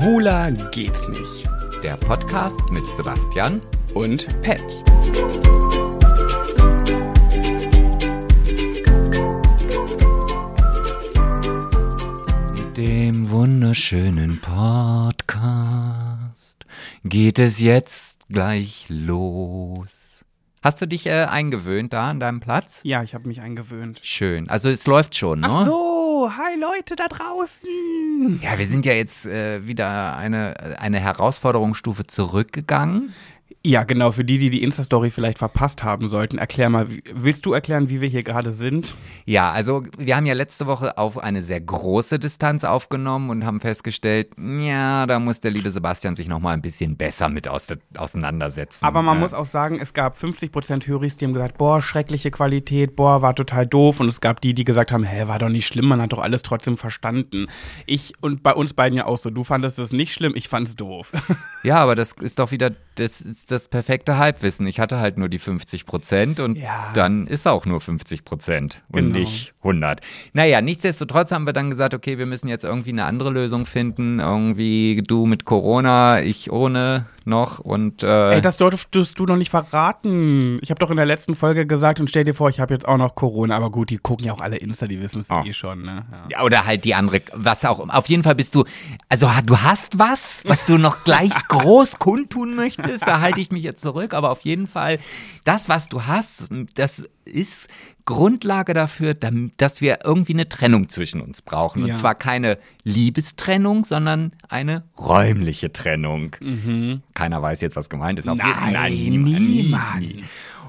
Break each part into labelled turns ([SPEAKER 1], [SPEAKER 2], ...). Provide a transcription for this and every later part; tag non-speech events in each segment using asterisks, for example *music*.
[SPEAKER 1] Schwuler geht's nicht.
[SPEAKER 2] Der Podcast mit Sebastian
[SPEAKER 1] Und Pet.
[SPEAKER 2] Mit dem wunderschönen Podcast geht es jetzt gleich los. Hast du dich äh, eingewöhnt da an deinem Platz?
[SPEAKER 1] Ja, ich habe mich eingewöhnt.
[SPEAKER 2] Schön. Also es läuft schon, ne?
[SPEAKER 1] Ach so, hi Leute da draußen.
[SPEAKER 2] Ja, wir sind ja jetzt äh, wieder eine, eine Herausforderungsstufe zurückgegangen.
[SPEAKER 1] Ja, genau, für die, die die Insta-Story vielleicht verpasst haben sollten, erklär mal, willst du erklären, wie wir hier gerade sind?
[SPEAKER 2] Ja, also wir haben ja letzte Woche auf eine sehr große Distanz aufgenommen und haben festgestellt, ja, da muss der liebe Sebastian sich noch mal ein bisschen besser mit aus, auseinandersetzen.
[SPEAKER 1] Aber man
[SPEAKER 2] Äh,
[SPEAKER 1] muss auch sagen, es gab 50% Höris, die haben gesagt, boah, schreckliche Qualität, boah, war total doof. Und es gab die, die gesagt haben, hä, war doch nicht schlimm, man hat doch alles trotzdem verstanden. Ich und bei uns beiden ja auch so, du fandest es nicht schlimm, ich fand's doof. *laughs*
[SPEAKER 2] Ja, aber das ist doch wieder, das ist das perfekte Halbwissen. Ich hatte halt nur die 50 Prozent und
[SPEAKER 1] Ja.
[SPEAKER 2] dann ist auch nur 50 Prozent und
[SPEAKER 1] Genau.
[SPEAKER 2] nicht 100. Naja, nichtsdestotrotz haben wir dann gesagt, okay, wir müssen jetzt irgendwie eine andere Lösung finden. Irgendwie du mit Corona, ich ohne noch und äh,
[SPEAKER 1] Ey, das durftest du noch nicht verraten. Ich habe doch in der letzten Folge gesagt und stell dir vor, ich habe jetzt auch noch Corona. Aber gut, die gucken ja auch alle Insta, die wissen es
[SPEAKER 2] Oh.
[SPEAKER 1] eh schon, ne? Ja.
[SPEAKER 2] Ja, oder halt die andere, was auch. Auf jeden Fall bist du, also du hast was, was du noch gleich *laughs* groß kundtun möchtest. Da halte ich mich jetzt zurück. Aber auf jeden Fall, das, was du hast, das ist Grundlage dafür, dass wir irgendwie eine Trennung zwischen uns brauchen. Und
[SPEAKER 1] Ja.
[SPEAKER 2] zwar keine Liebestrennung, sondern eine räumliche Trennung. Keiner weiß jetzt, was gemeint ist. Auf
[SPEAKER 1] Mhm. Nein, niemand.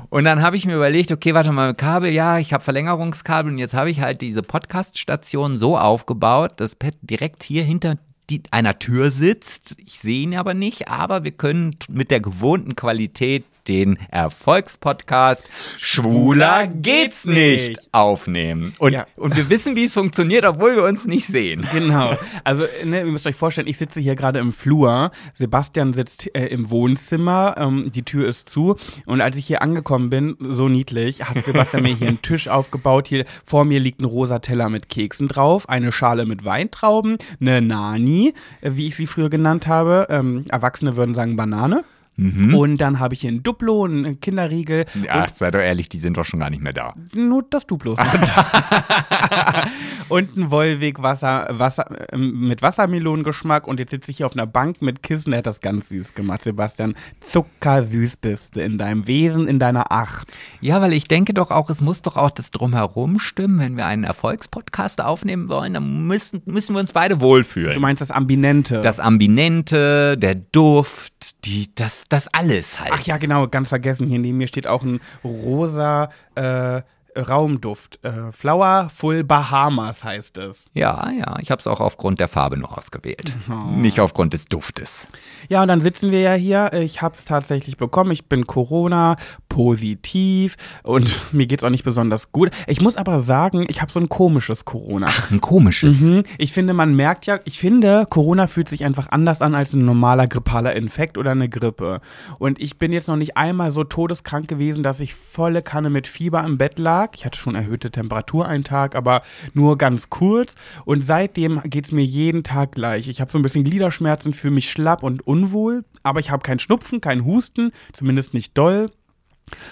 [SPEAKER 2] und dann habe ich mir überlegt, okay, warte mal, Kabel, ja, ich habe Verlängerungskabel und jetzt habe ich halt diese Podcast-Station so aufgebaut, dass Pat direkt hier hinter die, einer Tür sitzt. Ich sehe ihn aber nicht, aber wir können mit der gewohnten Qualität den Erfolgspodcast Schwuler geht's nicht aufnehmen. Und,
[SPEAKER 1] Ja.
[SPEAKER 2] und wir wissen, wie es funktioniert, obwohl wir uns nicht sehen.
[SPEAKER 1] Genau. Also, ne, ihr müsst euch vorstellen, ich sitze hier gerade im Flur. Sebastian sitzt äh, im Wohnzimmer. Ähm, die Tür ist zu. Und als ich hier angekommen bin, so niedlich, hat Sebastian mir hier einen Tisch aufgebaut. Hier vor mir liegt ein rosa Teller mit Keksen drauf, eine Schale mit Weintrauben, eine Nani, äh, wie ich sie früher genannt habe. Ähm, Erwachsene würden sagen Banane. Und dann habe ich hier ein Duplo, einen Kinderriegel
[SPEAKER 2] Ach, sei doch ehrlich, die sind doch schon gar nicht mehr da.
[SPEAKER 1] nur das Duplos. *laughs* und ein Wollweg Wasser, Wasser, ähm, mit Wassermelonengeschmack. Und jetzt sitze ich hier auf einer Bank mit Kissen. Er hat das ganz süß gemacht, Sebastian. Zuckersüß bist du in deinem Wesen, in deiner Acht.
[SPEAKER 2] Ja, weil ich denke doch auch, es muss doch auch das Drumherum stimmen. Wenn wir einen Erfolgspodcast aufnehmen wollen, dann müssen, müssen wir uns beide wohlfühlen.
[SPEAKER 1] Du meinst das Ambinente.
[SPEAKER 2] das Ambinente, der Duft, die, das, das alles halt.
[SPEAKER 1] Ach ja, genau, ganz vergessen. Hier neben mir steht auch ein rosa äh, Raumduft. Äh, Flower Full Bahamas heißt es.
[SPEAKER 2] Ja, ja, ich habe es auch aufgrund der Farbe nur ausgewählt.
[SPEAKER 1] Oh.
[SPEAKER 2] Nicht aufgrund des Duftes.
[SPEAKER 1] Ja, und dann sitzen wir ja hier. Ich habe es tatsächlich bekommen. Ich bin Corona positiv und *laughs* mir geht's auch nicht besonders gut. Ich muss aber sagen, ich habe so ein komisches Corona.
[SPEAKER 2] Ein komisches.
[SPEAKER 1] Mhm. Ich finde, man merkt ja, ich finde, Corona fühlt sich einfach anders an als ein normaler grippaler Infekt oder eine Grippe. Und ich bin jetzt noch nicht einmal so todeskrank gewesen, dass ich volle Kanne mit Fieber im Bett lag. Ich hatte schon erhöhte Temperatur einen Tag, aber nur ganz kurz. Und seitdem geht's mir jeden Tag gleich. Ich habe so ein bisschen Gliederschmerzen, fühle mich schlapp und unwohl, aber ich habe keinen Schnupfen, keinen Husten, zumindest nicht doll.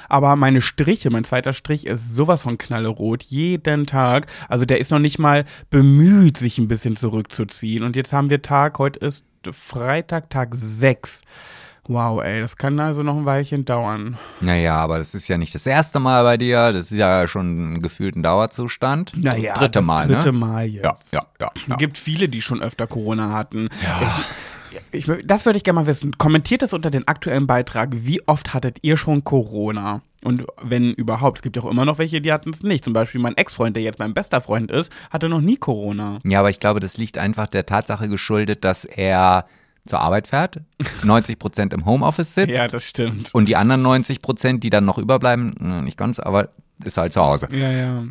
[SPEAKER 1] Aber meine Striche, mein zweiter Strich ist sowas von knallerot, jeden Tag. Also der ist noch nicht mal bemüht, sich ein bisschen zurückzuziehen. Und jetzt haben wir Tag, heute ist Freitag, Tag 6. Wow, ey, das kann also noch ein Weilchen dauern.
[SPEAKER 2] Naja, aber das ist ja nicht das erste Mal bei dir. Das ist ja schon ein Dauerzustand. dritte
[SPEAKER 1] das
[SPEAKER 2] Mal,
[SPEAKER 1] dritte
[SPEAKER 2] ne?
[SPEAKER 1] Mal jetzt.
[SPEAKER 2] Ja, ja, ja.
[SPEAKER 1] Es
[SPEAKER 2] ja.
[SPEAKER 1] gibt viele, die schon öfter Corona hatten. Ich, ich, das würde ich gerne mal wissen. Kommentiert es unter den aktuellen Beitrag. Wie oft hattet ihr schon Corona? Und wenn überhaupt, es gibt ja auch immer noch welche, die hatten es nicht. Zum Beispiel mein Ex-Freund, der jetzt mein bester Freund ist, hatte noch nie Corona.
[SPEAKER 2] Ja, aber ich glaube, das liegt einfach der Tatsache geschuldet, dass er zur Arbeit fährt, 90 Prozent im Homeoffice sitzt
[SPEAKER 1] Ja, das stimmt.
[SPEAKER 2] und die anderen 90 Prozent, die dann noch überbleiben, mh, nicht ganz, aber ist halt zu Hause.
[SPEAKER 1] Ja, ja.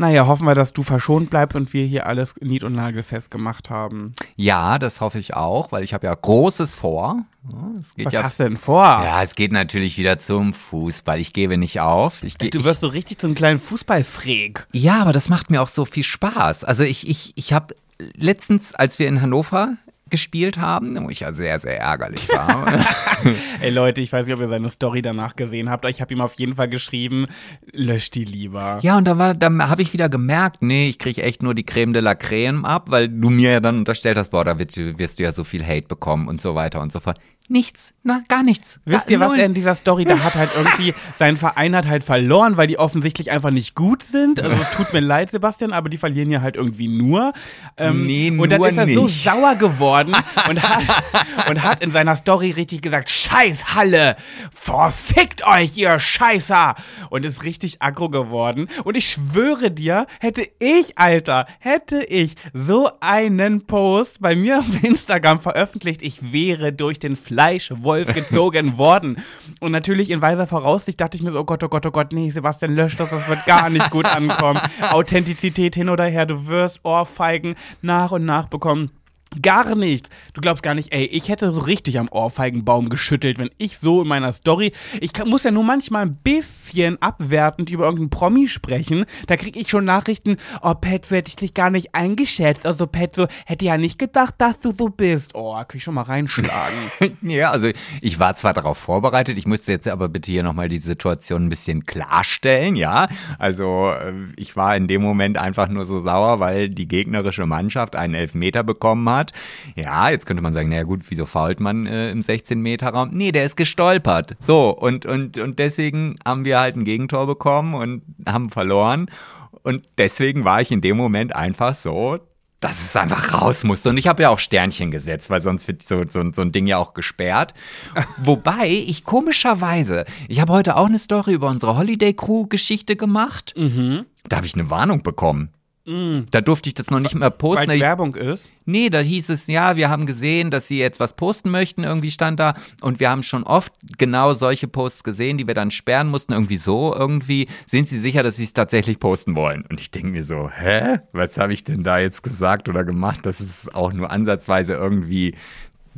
[SPEAKER 1] Naja, hoffen wir, dass du verschont bleibst und wir hier alles nied- und nagelfest gemacht haben.
[SPEAKER 2] Ja, das hoffe ich auch, weil ich habe ja Großes vor. Ja, Es geht
[SPEAKER 1] Was
[SPEAKER 2] ja,
[SPEAKER 1] hast du denn vor?
[SPEAKER 2] ja, es geht natürlich wieder zum Fußball. Ich gebe nicht auf. Ich, geh-
[SPEAKER 1] Du wirst so richtig zum kleinen Fußballfreak.
[SPEAKER 2] Ja, aber das macht mir auch so viel Spaß. Also ich, ich, ich habe letztens, als wir in Hannover gespielt haben, wo ich ja sehr, sehr ärgerlich war. *laughs*
[SPEAKER 1] Ey Leute, ich weiß nicht, ob ihr seine Story danach gesehen habt, aber ich habe ihm auf jeden Fall geschrieben, löscht die lieber.
[SPEAKER 2] ja, und da war, da habe ich wieder gemerkt, nee, ich kriege echt nur die Creme de la Creme ab, weil du mir ja dann unterstellt hast, boah, da wirst du, wirst du ja so viel Hate bekommen und so weiter und so fort. Nichts, na, gar nichts.
[SPEAKER 1] Wisst ihr, was
[SPEAKER 2] null.
[SPEAKER 1] er in dieser Story, da hat halt irgendwie, *laughs* sein Verein hat halt verloren, weil die offensichtlich einfach nicht gut sind. Also es tut mir leid, Sebastian, aber die verlieren ja halt irgendwie nur. Ähm,
[SPEAKER 2] Nee,
[SPEAKER 1] und dann
[SPEAKER 2] nur
[SPEAKER 1] ist er so
[SPEAKER 2] nicht.
[SPEAKER 1] sauer geworden *laughs* und hat, und hat in seiner Story richtig gesagt, Scheiß Halle, verfickt euch, ihr Scheißer. Und ist richtig aggro geworden. Und ich schwöre dir, hätte ich, Alter, hätte ich so einen Post bei mir auf Instagram veröffentlicht, ich wäre durch den Fleischwolf gezogen *laughs* worden. Und natürlich in weiser Voraussicht dachte ich mir so, oh Gott, oh Gott, oh Gott, nee, Sebastian, lösch das, das wird gar nicht gut ankommen. *laughs* Authentizität hin oder her, du wirst Ohrfeigen nach und nach bekommen. Gar nicht. Du glaubst gar nicht, ey, ich hätte so richtig am Ohrfeigenbaum geschüttelt, wenn ich so in meiner Story. Ich kann, muss ja nur manchmal ein bisschen abwertend über irgendeinen Promi sprechen. Da kriege ich schon Nachrichten, oh, Pat, hätte ich dich gar nicht eingeschätzt. Also, Pat, so hätte ja nicht gedacht, dass du so bist. Oh, kann ich schon mal reinschlagen. *laughs*
[SPEAKER 2] Ja, also ich war zwar darauf vorbereitet, ich müsste jetzt aber bitte hier nochmal die Situation ein bisschen klarstellen, ja. Also äh, ich war in dem Moment einfach nur so sauer, weil die gegnerische Mannschaft einen Elfmeter bekommen hat. Ja, jetzt könnte man sagen, naja gut, wieso fault man äh, im 16-Meter-Raum? Nee, der ist gestolpert. So, und, und, und deswegen haben wir halt ein Gegentor bekommen und haben verloren. Und deswegen war ich in dem Moment einfach so, dass es einfach raus musste. Und ich habe ja auch Sternchen gesetzt, weil sonst wird so, so, so ein Ding ja auch gesperrt. *laughs* Wobei ich komischerweise, ich habe heute auch eine Story über unsere Holiday Crew-Geschichte gemacht. Da habe ich eine Warnung bekommen. Da durfte ich das noch nicht mehr posten.
[SPEAKER 1] Weil Werbung ist.
[SPEAKER 2] Nee, da hieß es, ja, wir haben gesehen, dass sie jetzt was posten möchten, irgendwie stand da. Und wir haben schon oft genau solche Posts gesehen, die wir dann sperren mussten, irgendwie so, irgendwie. Sind Sie sicher, dass Sie es tatsächlich posten wollen? Und ich denke mir so, hä? Was habe ich denn da jetzt gesagt oder gemacht, dass es auch nur ansatzweise irgendwie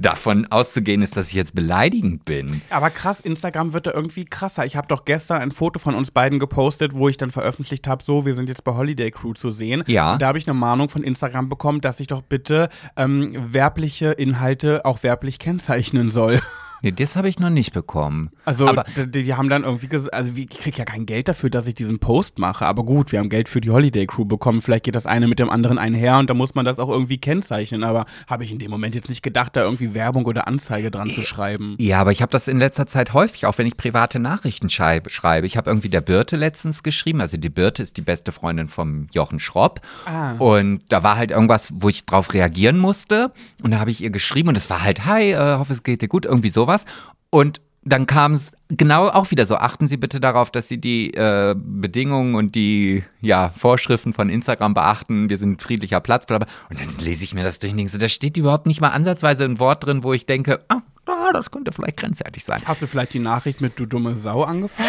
[SPEAKER 2] davon auszugehen ist, dass ich jetzt beleidigend bin?
[SPEAKER 1] Aber krass, Instagram wird da irgendwie krasser. Ich habe doch gestern ein Foto von uns beiden gepostet, wo ich dann veröffentlicht habe, so, wir sind jetzt bei Holiday Crew zu sehen.
[SPEAKER 2] Ja.
[SPEAKER 1] Und da habe ich eine Mahnung von Instagram bekommen, dass ich doch bitte ähm, werbliche Inhalte auch werblich kennzeichnen soll. *laughs*
[SPEAKER 2] Nee, das habe ich noch nicht bekommen.
[SPEAKER 1] Also
[SPEAKER 2] Aber
[SPEAKER 1] die, die haben dann irgendwie gesagt, also ich krieg ja kein Geld dafür, dass ich diesen Post mache. Aber gut, wir haben Geld für die Holiday Crew bekommen. Vielleicht geht das eine mit dem anderen einher und da muss man das auch irgendwie kennzeichnen. Aber habe ich in dem Moment jetzt nicht gedacht, da irgendwie Werbung oder Anzeige dran zu schreiben.
[SPEAKER 2] Ja, aber ich habe das in letzter Zeit häufig, auch wenn ich private Nachrichten schreibe. schreibe. Ich habe irgendwie der Birte letztens geschrieben. Also die Birte ist die beste Freundin vom Jochen Schropp.
[SPEAKER 1] Ah.
[SPEAKER 2] Und da war halt irgendwas, wo ich drauf reagieren musste. Und da habe ich ihr geschrieben und es war halt, hi, äh, hoffe es geht dir gut, irgendwie sowas. Und dann kam es genau auch wieder so, achten Sie bitte darauf, dass Sie die äh, Bedingungen und die ja, Vorschriften von Instagram beachten, wir sind ein friedlicher Platz, bla bla. Und dann lese ich mir das durch und denke so, da steht überhaupt nicht mal ansatzweise ein Wort drin, wo ich denke, ah, ah, das könnte vielleicht grenzwertig sein.
[SPEAKER 1] Hast du vielleicht die Nachricht mit du dumme Sau angefangen?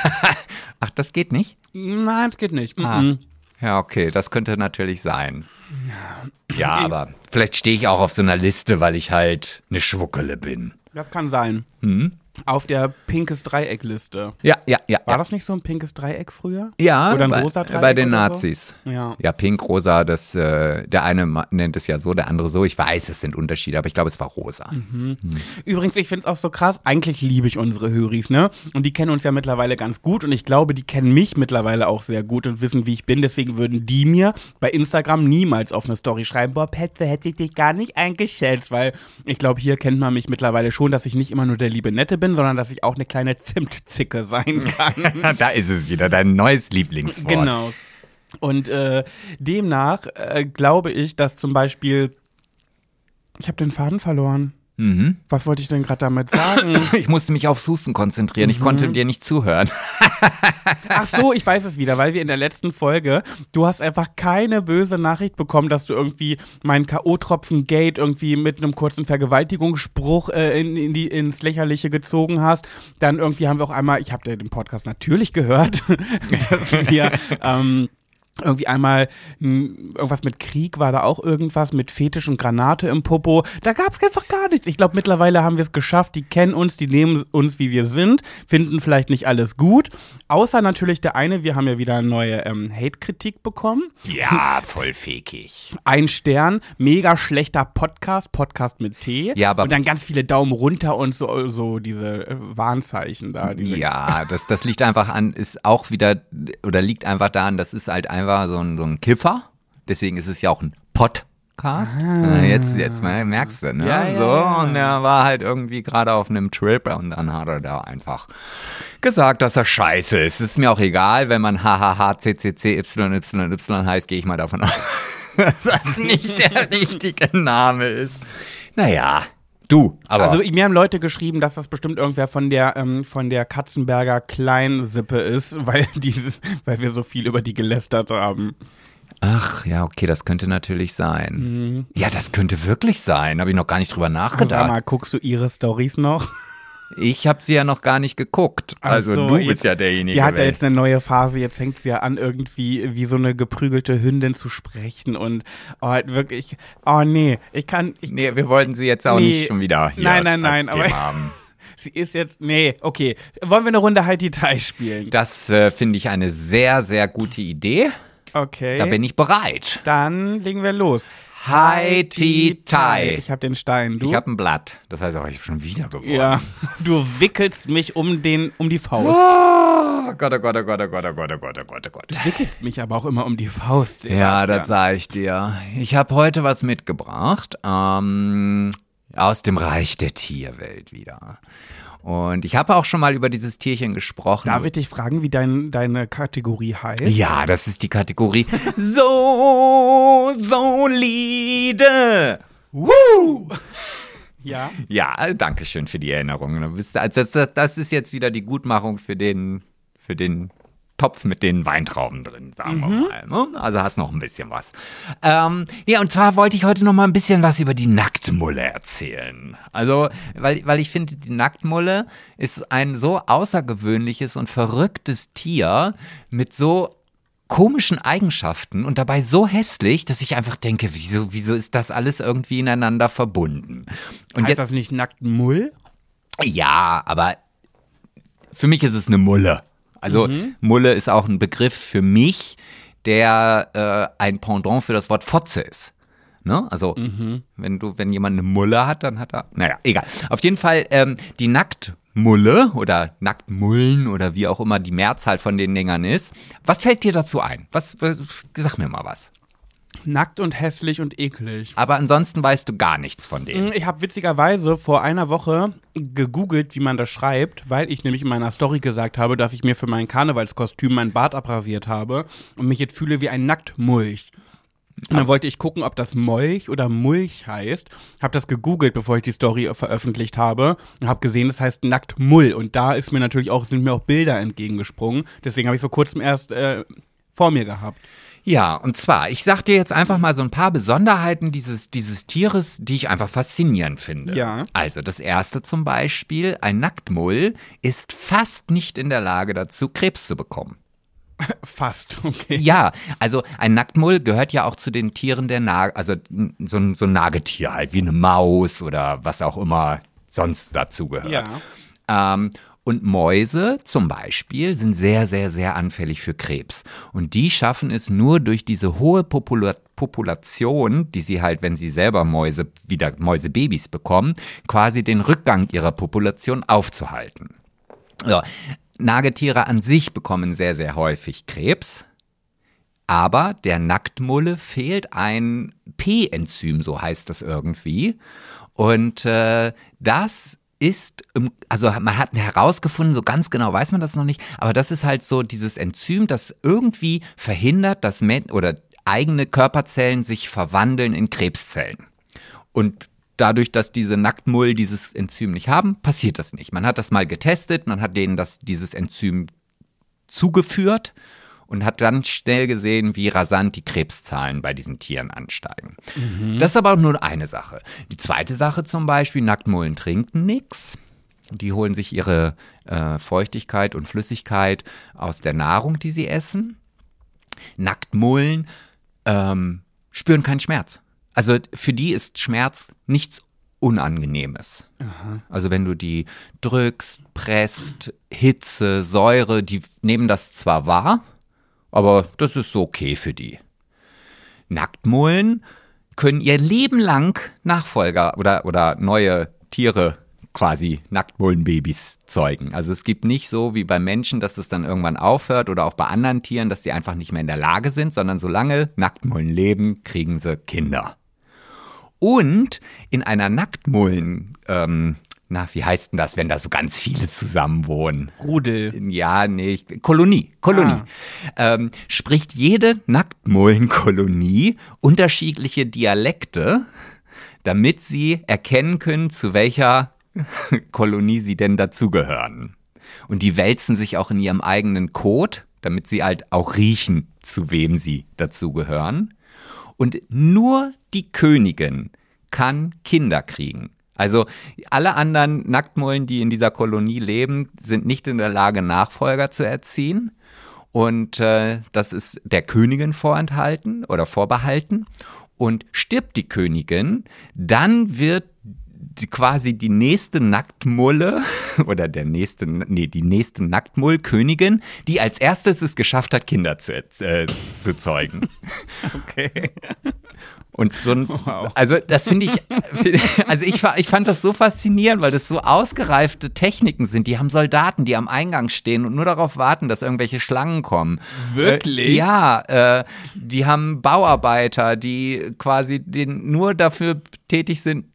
[SPEAKER 1] *laughs*
[SPEAKER 2] Ach, das geht nicht?
[SPEAKER 1] Nein, das geht nicht.
[SPEAKER 2] Ah. Ja, okay, das könnte natürlich sein. Ja, aber vielleicht stehe ich auch auf so einer Liste, weil ich halt eine Schwuckele bin.
[SPEAKER 1] Das kann sein.
[SPEAKER 2] Hm?
[SPEAKER 1] Auf der pinkes Dreieck-Liste.
[SPEAKER 2] Ja, ja, ja.
[SPEAKER 1] War
[SPEAKER 2] ja.
[SPEAKER 1] das nicht so ein pinkes Dreieck früher?
[SPEAKER 2] Ja,
[SPEAKER 1] Oder ein
[SPEAKER 2] bei,
[SPEAKER 1] rosa Dreieck
[SPEAKER 2] bei den
[SPEAKER 1] oder so?
[SPEAKER 2] Nazis.
[SPEAKER 1] Ja.
[SPEAKER 2] Ja, pink, rosa, das, äh, der eine nennt es ja so, der andere so. Ich weiß, es sind Unterschiede, aber ich glaube, es war rosa.
[SPEAKER 1] Mhm. Übrigens, ich finde es auch so krass. Eigentlich liebe ich unsere Höris, ne? Und die kennen uns ja mittlerweile ganz gut und ich glaube, die kennen mich mittlerweile auch sehr gut und wissen, wie ich bin. Deswegen würden die mir bei Instagram niemals auf eine Story schreiben, boah, Petze, hätte ich dich gar nicht eingeschätzt, weil ich glaube, hier kennt man mich mittlerweile schon, dass ich nicht immer nur der liebe Nette bin, sondern dass ich auch eine kleine Zimtzicke sein kann. *laughs*
[SPEAKER 2] da ist es wieder, dein neues Lieblingswort.
[SPEAKER 1] Genau. Und äh, demnach äh, glaube ich, dass zum Beispiel. Ich habe den Faden verloren.
[SPEAKER 2] Mhm.
[SPEAKER 1] Was wollte ich denn gerade damit sagen? *coughs*
[SPEAKER 2] Ich musste mich aufs Husten konzentrieren. Ich konnte
[SPEAKER 1] Mhm.
[SPEAKER 2] dir nicht zuhören. *laughs*
[SPEAKER 1] Ach so, ich weiß es wieder, weil wir in der letzten Folge, du hast einfach keine böse Nachricht bekommen, dass du irgendwie meinen K.O.-Tropfen-Gate irgendwie mit einem kurzen Vergewaltigungsspruch äh, in, in die, ins Lächerliche gezogen hast. Dann irgendwie haben wir auch einmal, ich habe den Podcast natürlich gehört, *laughs* dass wir *laughs* ähm, irgendwie einmal m, irgendwas mit Krieg war da auch irgendwas mit Fetisch und Granate im Popo. Da gab es einfach gar nichts. Ich glaube, mittlerweile haben wir es geschafft. Die kennen uns, die nehmen uns, wie wir sind, finden vielleicht nicht alles gut. Außer natürlich der eine, wir haben ja wieder eine neue ähm, Hate-Kritik bekommen.
[SPEAKER 2] Ja, voll fekig.
[SPEAKER 1] Ein Stern, mega schlechter Podcast, Podcast mit T.
[SPEAKER 2] Ja, aber-
[SPEAKER 1] und dann ganz viele Daumen runter und so, so diese äh, Warnzeichen da. Diese
[SPEAKER 2] Ja, das, das liegt einfach an, ist auch wieder, oder liegt einfach daran, das ist halt einfach so ein, so ein Kiffer. Deswegen ist es ja auch ein Podcast. Ah. Jetzt, jetzt mal merkst du, ne?
[SPEAKER 1] Ja, ja,
[SPEAKER 2] so,
[SPEAKER 1] ja.
[SPEAKER 2] und er war halt irgendwie gerade auf einem Trip und dann hat er da einfach gesagt, dass er scheiße ist. Ist mir auch egal, wenn man hahaha ccc heißt, gehe ich mal davon *laughs* aus, dass das nicht der *laughs* richtige Name ist. Naja, du, aber.
[SPEAKER 1] Also mir haben Leute geschrieben, dass das bestimmt irgendwer von der ähm, von der Katzenberger Kleinsippe ist, *laughs* weil dieses, weil wir so viel über die gelästert haben.
[SPEAKER 2] Ach, ja, okay, das könnte natürlich sein. Ja, das könnte wirklich sein. Habe ich noch gar nicht drüber
[SPEAKER 1] Sag
[SPEAKER 2] nachgedacht.
[SPEAKER 1] mal, guckst du ihre Stories noch?
[SPEAKER 2] Ich habe sie ja noch gar nicht geguckt. Also
[SPEAKER 1] so,
[SPEAKER 2] du
[SPEAKER 1] jetzt-
[SPEAKER 2] bist ja derjenige.
[SPEAKER 1] Die hat ja jetzt eine neue Phase, jetzt fängt sie ja an, irgendwie wie so eine geprügelte Hündin zu sprechen und oh, halt wirklich, oh nee, ich kann, ich,
[SPEAKER 2] Nee, wir wollten sie jetzt auch
[SPEAKER 1] Nee.
[SPEAKER 2] nicht schon wieder hier
[SPEAKER 1] Nein, nein, nein, aber-
[SPEAKER 2] Thema haben. *laughs*
[SPEAKER 1] sie ist jetzt, nee, okay. Wollen wir eine Runde High Detail spielen?
[SPEAKER 2] Das äh, finde ich eine sehr, sehr gute Idee.
[SPEAKER 1] Okay.
[SPEAKER 2] Da bin ich bereit.
[SPEAKER 1] Dann legen wir los.
[SPEAKER 2] Hi, Ti, Tai.
[SPEAKER 1] Ich habe den Stein, du?
[SPEAKER 2] Ich habe ein Blatt. Das heißt auch, ich bin schon wieder geworden.
[SPEAKER 1] ja, du wickelst mich um den, um die Faust.
[SPEAKER 2] Oh Gott, oh Gott, oh Gott, oh Gott, oh Gott, oh Gott, oh Gott, oh Gott.
[SPEAKER 1] Du wickelst mich aber auch immer um die Faust.
[SPEAKER 2] Ja, das sage ich dir. Ich habe heute was mitgebracht ähm, aus dem Reich der Tierwelt wieder. Und ich habe auch schon mal über dieses Tierchen gesprochen.
[SPEAKER 1] Darf ich dich fragen, wie dein, deine Kategorie heißt?
[SPEAKER 2] ja, das ist die Kategorie *laughs* so solide.
[SPEAKER 1] Woo! *laughs* Ja.
[SPEAKER 2] Ja, danke schön für die Erinnerung. Das, das ist jetzt wieder die Gutmachung für den, für den Topf mit den Weintrauben drin, sagen wir mal. ne? Also hast noch ein bisschen was. Ähm, ja, und zwar wollte ich heute noch mal ein bisschen was über die Nacktmulle erzählen. Also, weil, weil ich finde, die Nacktmulle ist ein so außergewöhnliches und verrücktes Tier mit so komischen Eigenschaften und dabei so hässlich, dass ich einfach denke, wieso, wieso ist das alles irgendwie ineinander verbunden? Und
[SPEAKER 1] heißt
[SPEAKER 2] jetzt,
[SPEAKER 1] das nicht nackten Mull?
[SPEAKER 2] ja, aber für mich ist es eine Mulle. Also Mulle ist auch ein Begriff für mich, der äh, ein Pendant für das Wort Fotze ist. Ne? Also wenn du, wenn jemand eine Mulle hat, dann hat er. Naja, egal. Auf jeden Fall ähm, die Nacktmulle oder Nacktmullen oder wie auch immer die Mehrzahl von den Dingern ist. Was fällt dir dazu ein? Was, was sag mir mal was.
[SPEAKER 1] Nackt und hässlich und eklig.
[SPEAKER 2] Aber ansonsten weißt du gar nichts von denen.
[SPEAKER 1] Ich habe witzigerweise vor einer Woche gegoogelt, wie man das schreibt, weil ich nämlich in meiner Story gesagt habe, dass ich mir für mein Karnevalskostüm meinen Bart abrasiert habe und mich jetzt fühle wie ein Nacktmulch. Und dann wollte ich gucken, ob das Molch oder Mulch heißt. Hab das gegoogelt, bevor ich die Story veröffentlicht habe und habe gesehen, das heißt Nacktmull. Und da ist mir natürlich auch sind mir auch Bilder entgegengesprungen. Deswegen habe ich vor kurzem erst äh, vor mir gehabt.
[SPEAKER 2] Ja, und zwar, ich sag dir jetzt einfach mal so ein paar Besonderheiten dieses, dieses Tieres, die ich einfach faszinierend finde.
[SPEAKER 1] Ja.
[SPEAKER 2] Also das erste zum Beispiel, ein Nacktmull ist fast nicht in der Lage dazu, Krebs zu bekommen. *laughs*
[SPEAKER 1] Fast, okay.
[SPEAKER 2] Ja, also ein Nacktmull gehört ja auch zu den Tieren der Nage, also so ein, so ein Nagetier halt, wie eine Maus oder was auch immer sonst dazu gehört.
[SPEAKER 1] Ja.
[SPEAKER 2] Ähm, und Mäuse zum Beispiel sind sehr, sehr, sehr anfällig für Krebs. Und die schaffen es nur durch diese hohe Popula Population, die sie halt, wenn sie selber Mäuse, wieder Mäusebabys bekommen, quasi den Rückgang ihrer Population aufzuhalten. So. Nagetiere an sich bekommen sehr, sehr häufig Krebs. Aber der Nacktmulle fehlt ein P-Enzym, so heißt das irgendwie. Und äh, das ist, also man hat herausgefunden, so ganz genau weiß man das noch nicht, aber das ist halt so dieses Enzym, das irgendwie verhindert, dass Men oder eigene Körperzellen sich verwandeln in Krebszellen. Und dadurch, dass diese Nacktmull dieses Enzym nicht haben, passiert das nicht. Man hat das mal getestet, man hat denen das, dieses Enzym zugeführt und hat dann schnell gesehen, wie rasant die Krebszahlen bei diesen Tieren ansteigen. Das ist aber auch nur eine Sache. Die zweite Sache zum Beispiel, Nacktmullen trinken nichts. Die holen sich ihre äh, Feuchtigkeit und Flüssigkeit aus der Nahrung, die sie essen. Nacktmullen ähm, spüren keinen Schmerz. Also für die ist Schmerz nichts Unangenehmes. Also wenn du die drückst, presst, Hitze, Säure, die nehmen das zwar wahr, aber das ist so okay für die. Nacktmullen können ihr Leben lang Nachfolger oder, oder neue Tiere quasi Nacktmullenbabys zeugen. Also es gibt nicht so wie bei Menschen, dass es dann irgendwann aufhört oder auch bei anderen Tieren, dass sie einfach nicht mehr in der Lage sind, sondern solange Nacktmullen leben, kriegen sie Kinder. Und in einer Nacktmullen, ähm, na, wie heißt denn das, wenn da so ganz viele zusammen wohnen?
[SPEAKER 1] Rudel.
[SPEAKER 2] Ja, nee, Kolonie, Kolonie. Ähm, spricht jede Nacktmullenkolonie unterschiedliche Dialekte, damit sie erkennen können, zu welcher *laughs* Kolonie sie denn dazugehören. Und die wälzen sich auch in ihrem eigenen Kot, damit sie halt auch riechen, zu wem sie dazugehören. Und nur die Königin kann Kinder kriegen. Also alle anderen Nacktmullen, die in dieser Kolonie leben, sind nicht in der Lage, Nachfolger zu erziehen. Und äh, das ist der Königin vorenthalten oder vorbehalten. Und stirbt die Königin, dann wird quasi die nächste Nacktmulle *laughs* oder der nächste, nee, die nächste Nacktmullkönigin, die als erstes es geschafft hat, Kinder zu, äh, zu zeugen. *laughs*
[SPEAKER 1] Okay.
[SPEAKER 2] Und so ein, *laughs*
[SPEAKER 1] Wow.
[SPEAKER 2] also das finde ich, *laughs* also ich, ich fand das so faszinierend, weil das so ausgereifte Techniken sind. Die haben Soldaten, die am Eingang stehen und nur darauf warten, dass irgendwelche Schlangen kommen.
[SPEAKER 1] Wirklich?
[SPEAKER 2] Äh, ja, äh, die haben Bauarbeiter, die quasi den, nur dafür tätig sind,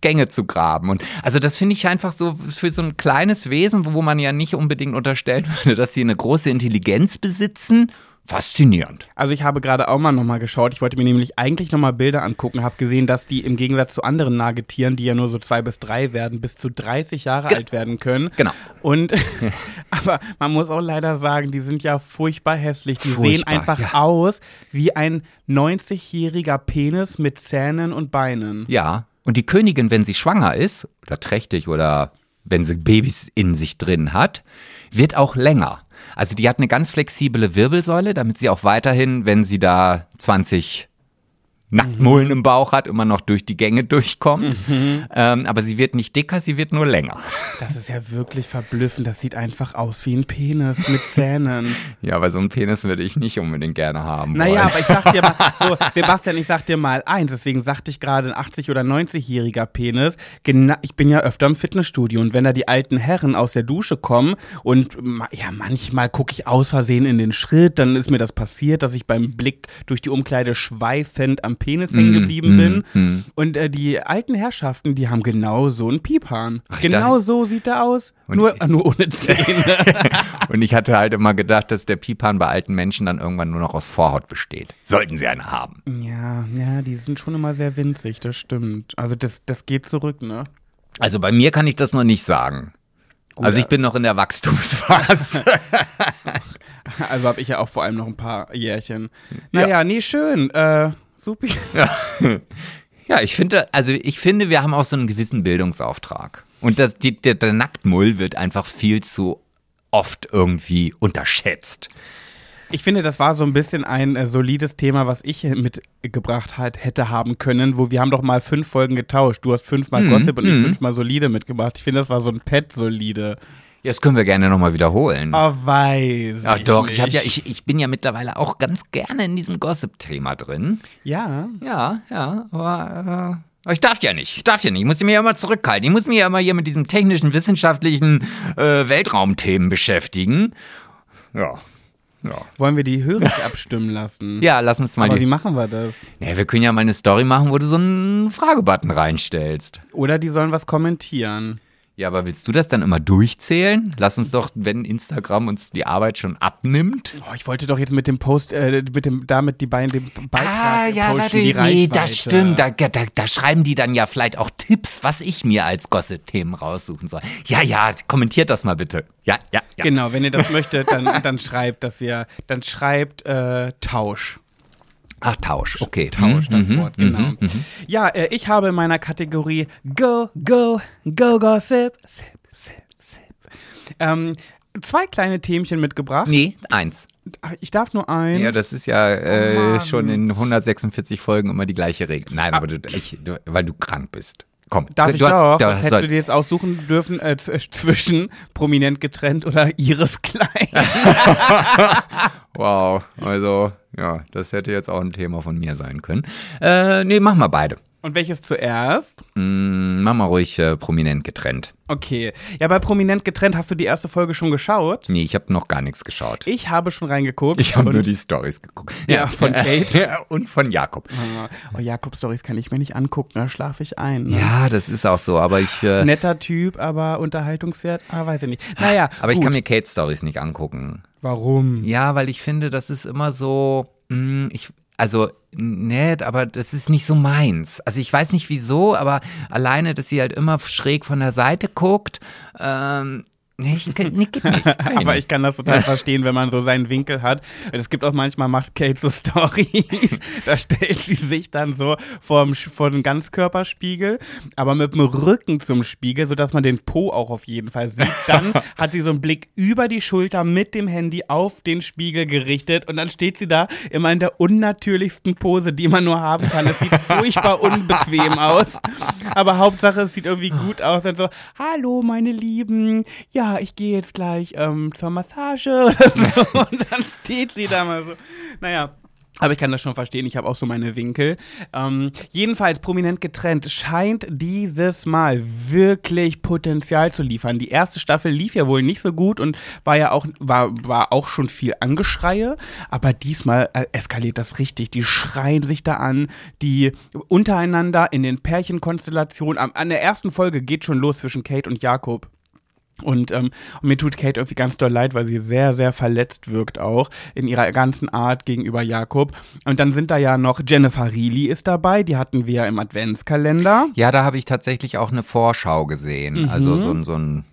[SPEAKER 2] Gänge zu graben. Und also das finde ich einfach so für so ein kleines Wesen, wo man ja nicht unbedingt unterstellen *laughs* würde, dass sie eine große Intelligenz besitzen. Faszinierend.
[SPEAKER 1] Also ich habe gerade auch mal nochmal geschaut. Ich wollte mir nämlich eigentlich nochmal Bilder angucken, habe gesehen, dass die im Gegensatz zu anderen Nagetieren, die ja nur so zwei bis drei werden, bis zu 30 Jahre alt werden können.
[SPEAKER 2] Genau.
[SPEAKER 1] Und *laughs* aber man muss auch leider sagen, die sind ja furchtbar hässlich. Die sehen
[SPEAKER 2] Furchtbar,
[SPEAKER 1] einfach
[SPEAKER 2] ja.
[SPEAKER 1] aus wie ein 90-jähriger Penis mit Zähnen und Beinen.
[SPEAKER 2] Ja. Und die Königin, wenn sie schwanger ist oder trächtig oder wenn sie Babys in sich drin hat, wird auch länger. Also die hat eine ganz flexible Wirbelsäule, damit sie auch weiterhin, wenn sie da 20 Nacktmullen im Bauch hat, immer noch durch die Gänge durchkommt. Ähm, aber sie wird nicht dicker, sie wird nur länger.
[SPEAKER 1] Das ist ja wirklich verblüffend. Das sieht einfach aus wie ein Penis mit Zähnen. *laughs*
[SPEAKER 2] Ja, aber so einen Penis würde ich nicht unbedingt gerne haben.
[SPEAKER 1] Naja,
[SPEAKER 2] wollen.
[SPEAKER 1] aber ich sag dir mal, *laughs* so, Sebastian, ich sag dir mal eins, deswegen sagte ich gerade ein 80- oder 90-jähriger Penis. Gena ich bin ja öfter im Fitnessstudio und wenn da die alten Herren aus der Dusche kommen und ja, manchmal gucke ich aus Versehen in den Schritt, dann ist mir das passiert, dass ich beim Blick durch die Umkleide schweifend am Penis hängen geblieben bin.
[SPEAKER 2] mm.
[SPEAKER 1] Und äh, die alten Herrschaften, die haben genau so einen Piephahn.
[SPEAKER 2] Ach,
[SPEAKER 1] genau
[SPEAKER 2] dachte-
[SPEAKER 1] so sieht er aus, nur,
[SPEAKER 2] ich- *laughs*
[SPEAKER 1] nur ohne Zähne. *laughs*
[SPEAKER 2] Und ich hatte halt immer gedacht, dass der Pipan bei alten Menschen dann irgendwann nur noch aus Vorhaut besteht. Sollten sie eine haben.
[SPEAKER 1] ja, ja, die sind schon immer sehr winzig, das stimmt. Also das, das geht zurück, ne?
[SPEAKER 2] Also bei mir kann ich das noch nicht sagen. also ich bin noch in der Wachstumsphase. *laughs*
[SPEAKER 1] Also habe ich ja auch vor allem noch ein paar Jährchen. Naja, nee, schön. Äh, super. *laughs*
[SPEAKER 2] ja, ich finde, also ich finde, wir haben auch so einen gewissen Bildungsauftrag. Und das, die, der, der Nacktmull wird einfach viel zu oft irgendwie unterschätzt.
[SPEAKER 1] Ich finde, das war so ein bisschen ein äh, solides Thema, was ich mitgebracht halt, hätte haben können, wo wir haben doch mal fünf Folgen getauscht. Du hast fünfmal
[SPEAKER 2] Mhm,
[SPEAKER 1] Gossip und ich
[SPEAKER 2] mhm.
[SPEAKER 1] fünfmal solide mitgebracht. Ich finde, das war so ein Pet-solide.
[SPEAKER 2] Ja, das können wir gerne nochmal wiederholen.
[SPEAKER 1] Oh, weiß.
[SPEAKER 2] ja,
[SPEAKER 1] ich
[SPEAKER 2] doch, ich, hab ja, ich, ich bin ja mittlerweile auch ganz gerne in diesem Gossip-Thema drin.
[SPEAKER 1] Ja.
[SPEAKER 2] Ja, ja, aber, äh, ich darf ja nicht. Ich darf ja nicht. Ich muss mich ja immer zurückhalten. Ich muss mich ja immer hier mit diesen technischen, wissenschaftlichen äh, Weltraumthemen beschäftigen. Ja. Ja.
[SPEAKER 1] Wollen wir die Hörer abstimmen lassen? *laughs*
[SPEAKER 2] Ja, lass uns mal
[SPEAKER 1] Aber wie
[SPEAKER 2] die.
[SPEAKER 1] machen wir das?
[SPEAKER 2] Ja, wir können ja mal eine Story machen, wo du so einen Fragebutton reinstellst.
[SPEAKER 1] Oder die sollen was kommentieren.
[SPEAKER 2] Ja, aber willst du das dann immer durchzählen? Lass uns doch, wenn Instagram uns die Arbeit schon abnimmt.
[SPEAKER 1] Oh, ich wollte doch jetzt mit dem Post, äh, mit dem, damit die beiden, dem Beitrag
[SPEAKER 2] Ah, ja,
[SPEAKER 1] posten,
[SPEAKER 2] warte,
[SPEAKER 1] die
[SPEAKER 2] nee,
[SPEAKER 1] Reichweite.
[SPEAKER 2] das stimmt. Da, da, da schreiben die dann ja vielleicht auch Tipps, was ich mir als Gossip-Themen raussuchen soll. Ja, ja, kommentiert das mal bitte. Ja, ja, ja.
[SPEAKER 1] Genau, wenn ihr das möchtet, dann, dann schreibt, dass wir, dann schreibt äh, Tausch.
[SPEAKER 2] Ach, Tausch, okay.
[SPEAKER 1] Tausch, das
[SPEAKER 2] Mhm,
[SPEAKER 1] Wort, genau. Ja, äh, ich habe in meiner Kategorie Go, Go, Go, Gossip, Sip, Sip, Sip. Ähm, zwei kleine Themchen mitgebracht.
[SPEAKER 2] Nee, eins.
[SPEAKER 1] Ach, Ich darf nur ein.
[SPEAKER 2] Ja, das ist ja
[SPEAKER 1] Oh
[SPEAKER 2] äh,
[SPEAKER 1] Mann.
[SPEAKER 2] schon in 146 Folgen immer die gleiche Regel. Nein, aber du, ich, du, weil du krank bist. Komm,
[SPEAKER 1] Darf
[SPEAKER 2] du
[SPEAKER 1] ich doch?
[SPEAKER 2] hast, du
[SPEAKER 1] Hättest
[SPEAKER 2] hast,
[SPEAKER 1] du dir jetzt aussuchen dürfen äh, zw- *laughs* zwischen prominent getrennt oder Iris Klein? *laughs*
[SPEAKER 2] Wow, also ja, das hätte jetzt auch ein Thema von mir sein können. Äh, nee, mach mal beide.
[SPEAKER 1] Und welches zuerst?
[SPEAKER 2] Mm, mach mal ruhig äh, prominent getrennt.
[SPEAKER 1] Okay. Ja, bei prominent getrennt hast du die erste Folge schon geschaut?
[SPEAKER 2] Nee, ich habe noch gar nichts geschaut.
[SPEAKER 1] Ich habe schon reingeguckt.
[SPEAKER 2] Ich habe nur die Stories geguckt.
[SPEAKER 1] Ja, von *laughs* Kate.
[SPEAKER 2] Und von Jakob.
[SPEAKER 1] Ah, Oh, Jakob-Stories kann ich mir nicht angucken, da schlafe ich ein. Ne?
[SPEAKER 2] Ja, das ist auch so, aber ich, äh,
[SPEAKER 1] Netter Typ, aber Unterhaltungswert, ah, weiß ich nicht. Naja,
[SPEAKER 2] aber ich
[SPEAKER 1] gut.
[SPEAKER 2] kann mir Kate Stories nicht angucken.
[SPEAKER 1] Warum?
[SPEAKER 2] Ja, weil ich finde, das ist immer so, mh, ich, also nett, aber das ist nicht so meins. Also ich weiß nicht wieso, aber alleine, dass sie halt immer schräg von der Seite guckt, ähm, nee, ich, nee, geht nicht. Kann *laughs*
[SPEAKER 1] Aber ich kann das total verstehen, wenn man so seinen Winkel hat. Es gibt auch manchmal, macht Kate so *laughs* Stories, da stellt sie sich dann so vorm, vor den Ganzkörperspiegel, aber mit dem Rücken zum Spiegel, sodass man den Po auch auf jeden Fall sieht. Dann *laughs* hat sie so einen Blick über die Schulter mit dem Handy auf den Spiegel gerichtet und dann steht sie da immer in der unnatürlichsten Pose, die man nur haben kann. Es sieht furchtbar unbequem aus, aber Hauptsache es sieht irgendwie gut aus. Dann so, hallo meine Lieben, ja, ich gehe jetzt gleich ähm, zur Massage *laughs* oder so. Und dann steht sie da mal so. Naja. Aber ich kann das schon verstehen, ich habe auch so meine Winkel. Ähm, jedenfalls prominent getrennt scheint dieses Mal wirklich Potenzial zu liefern. Die erste Staffel lief ja wohl nicht so gut und war ja auch, war, war auch schon viel Angeschreie, aber diesmal äh, eskaliert das richtig. Die schreien sich da an, die untereinander in den Pärchenkonstellationen. An der ersten Folge geht schon los zwischen Kate und Jakob. Und, ähm, und mir tut Kate irgendwie ganz doll leid, weil sie sehr, sehr verletzt wirkt auch in ihrer ganzen Art gegenüber Jakob. Und dann sind da ja noch Jennifer Reilly ist dabei, die hatten wir ja im Adventskalender.
[SPEAKER 2] Ja, da habe ich tatsächlich auch eine Vorschau gesehen. Also so, ein- so ein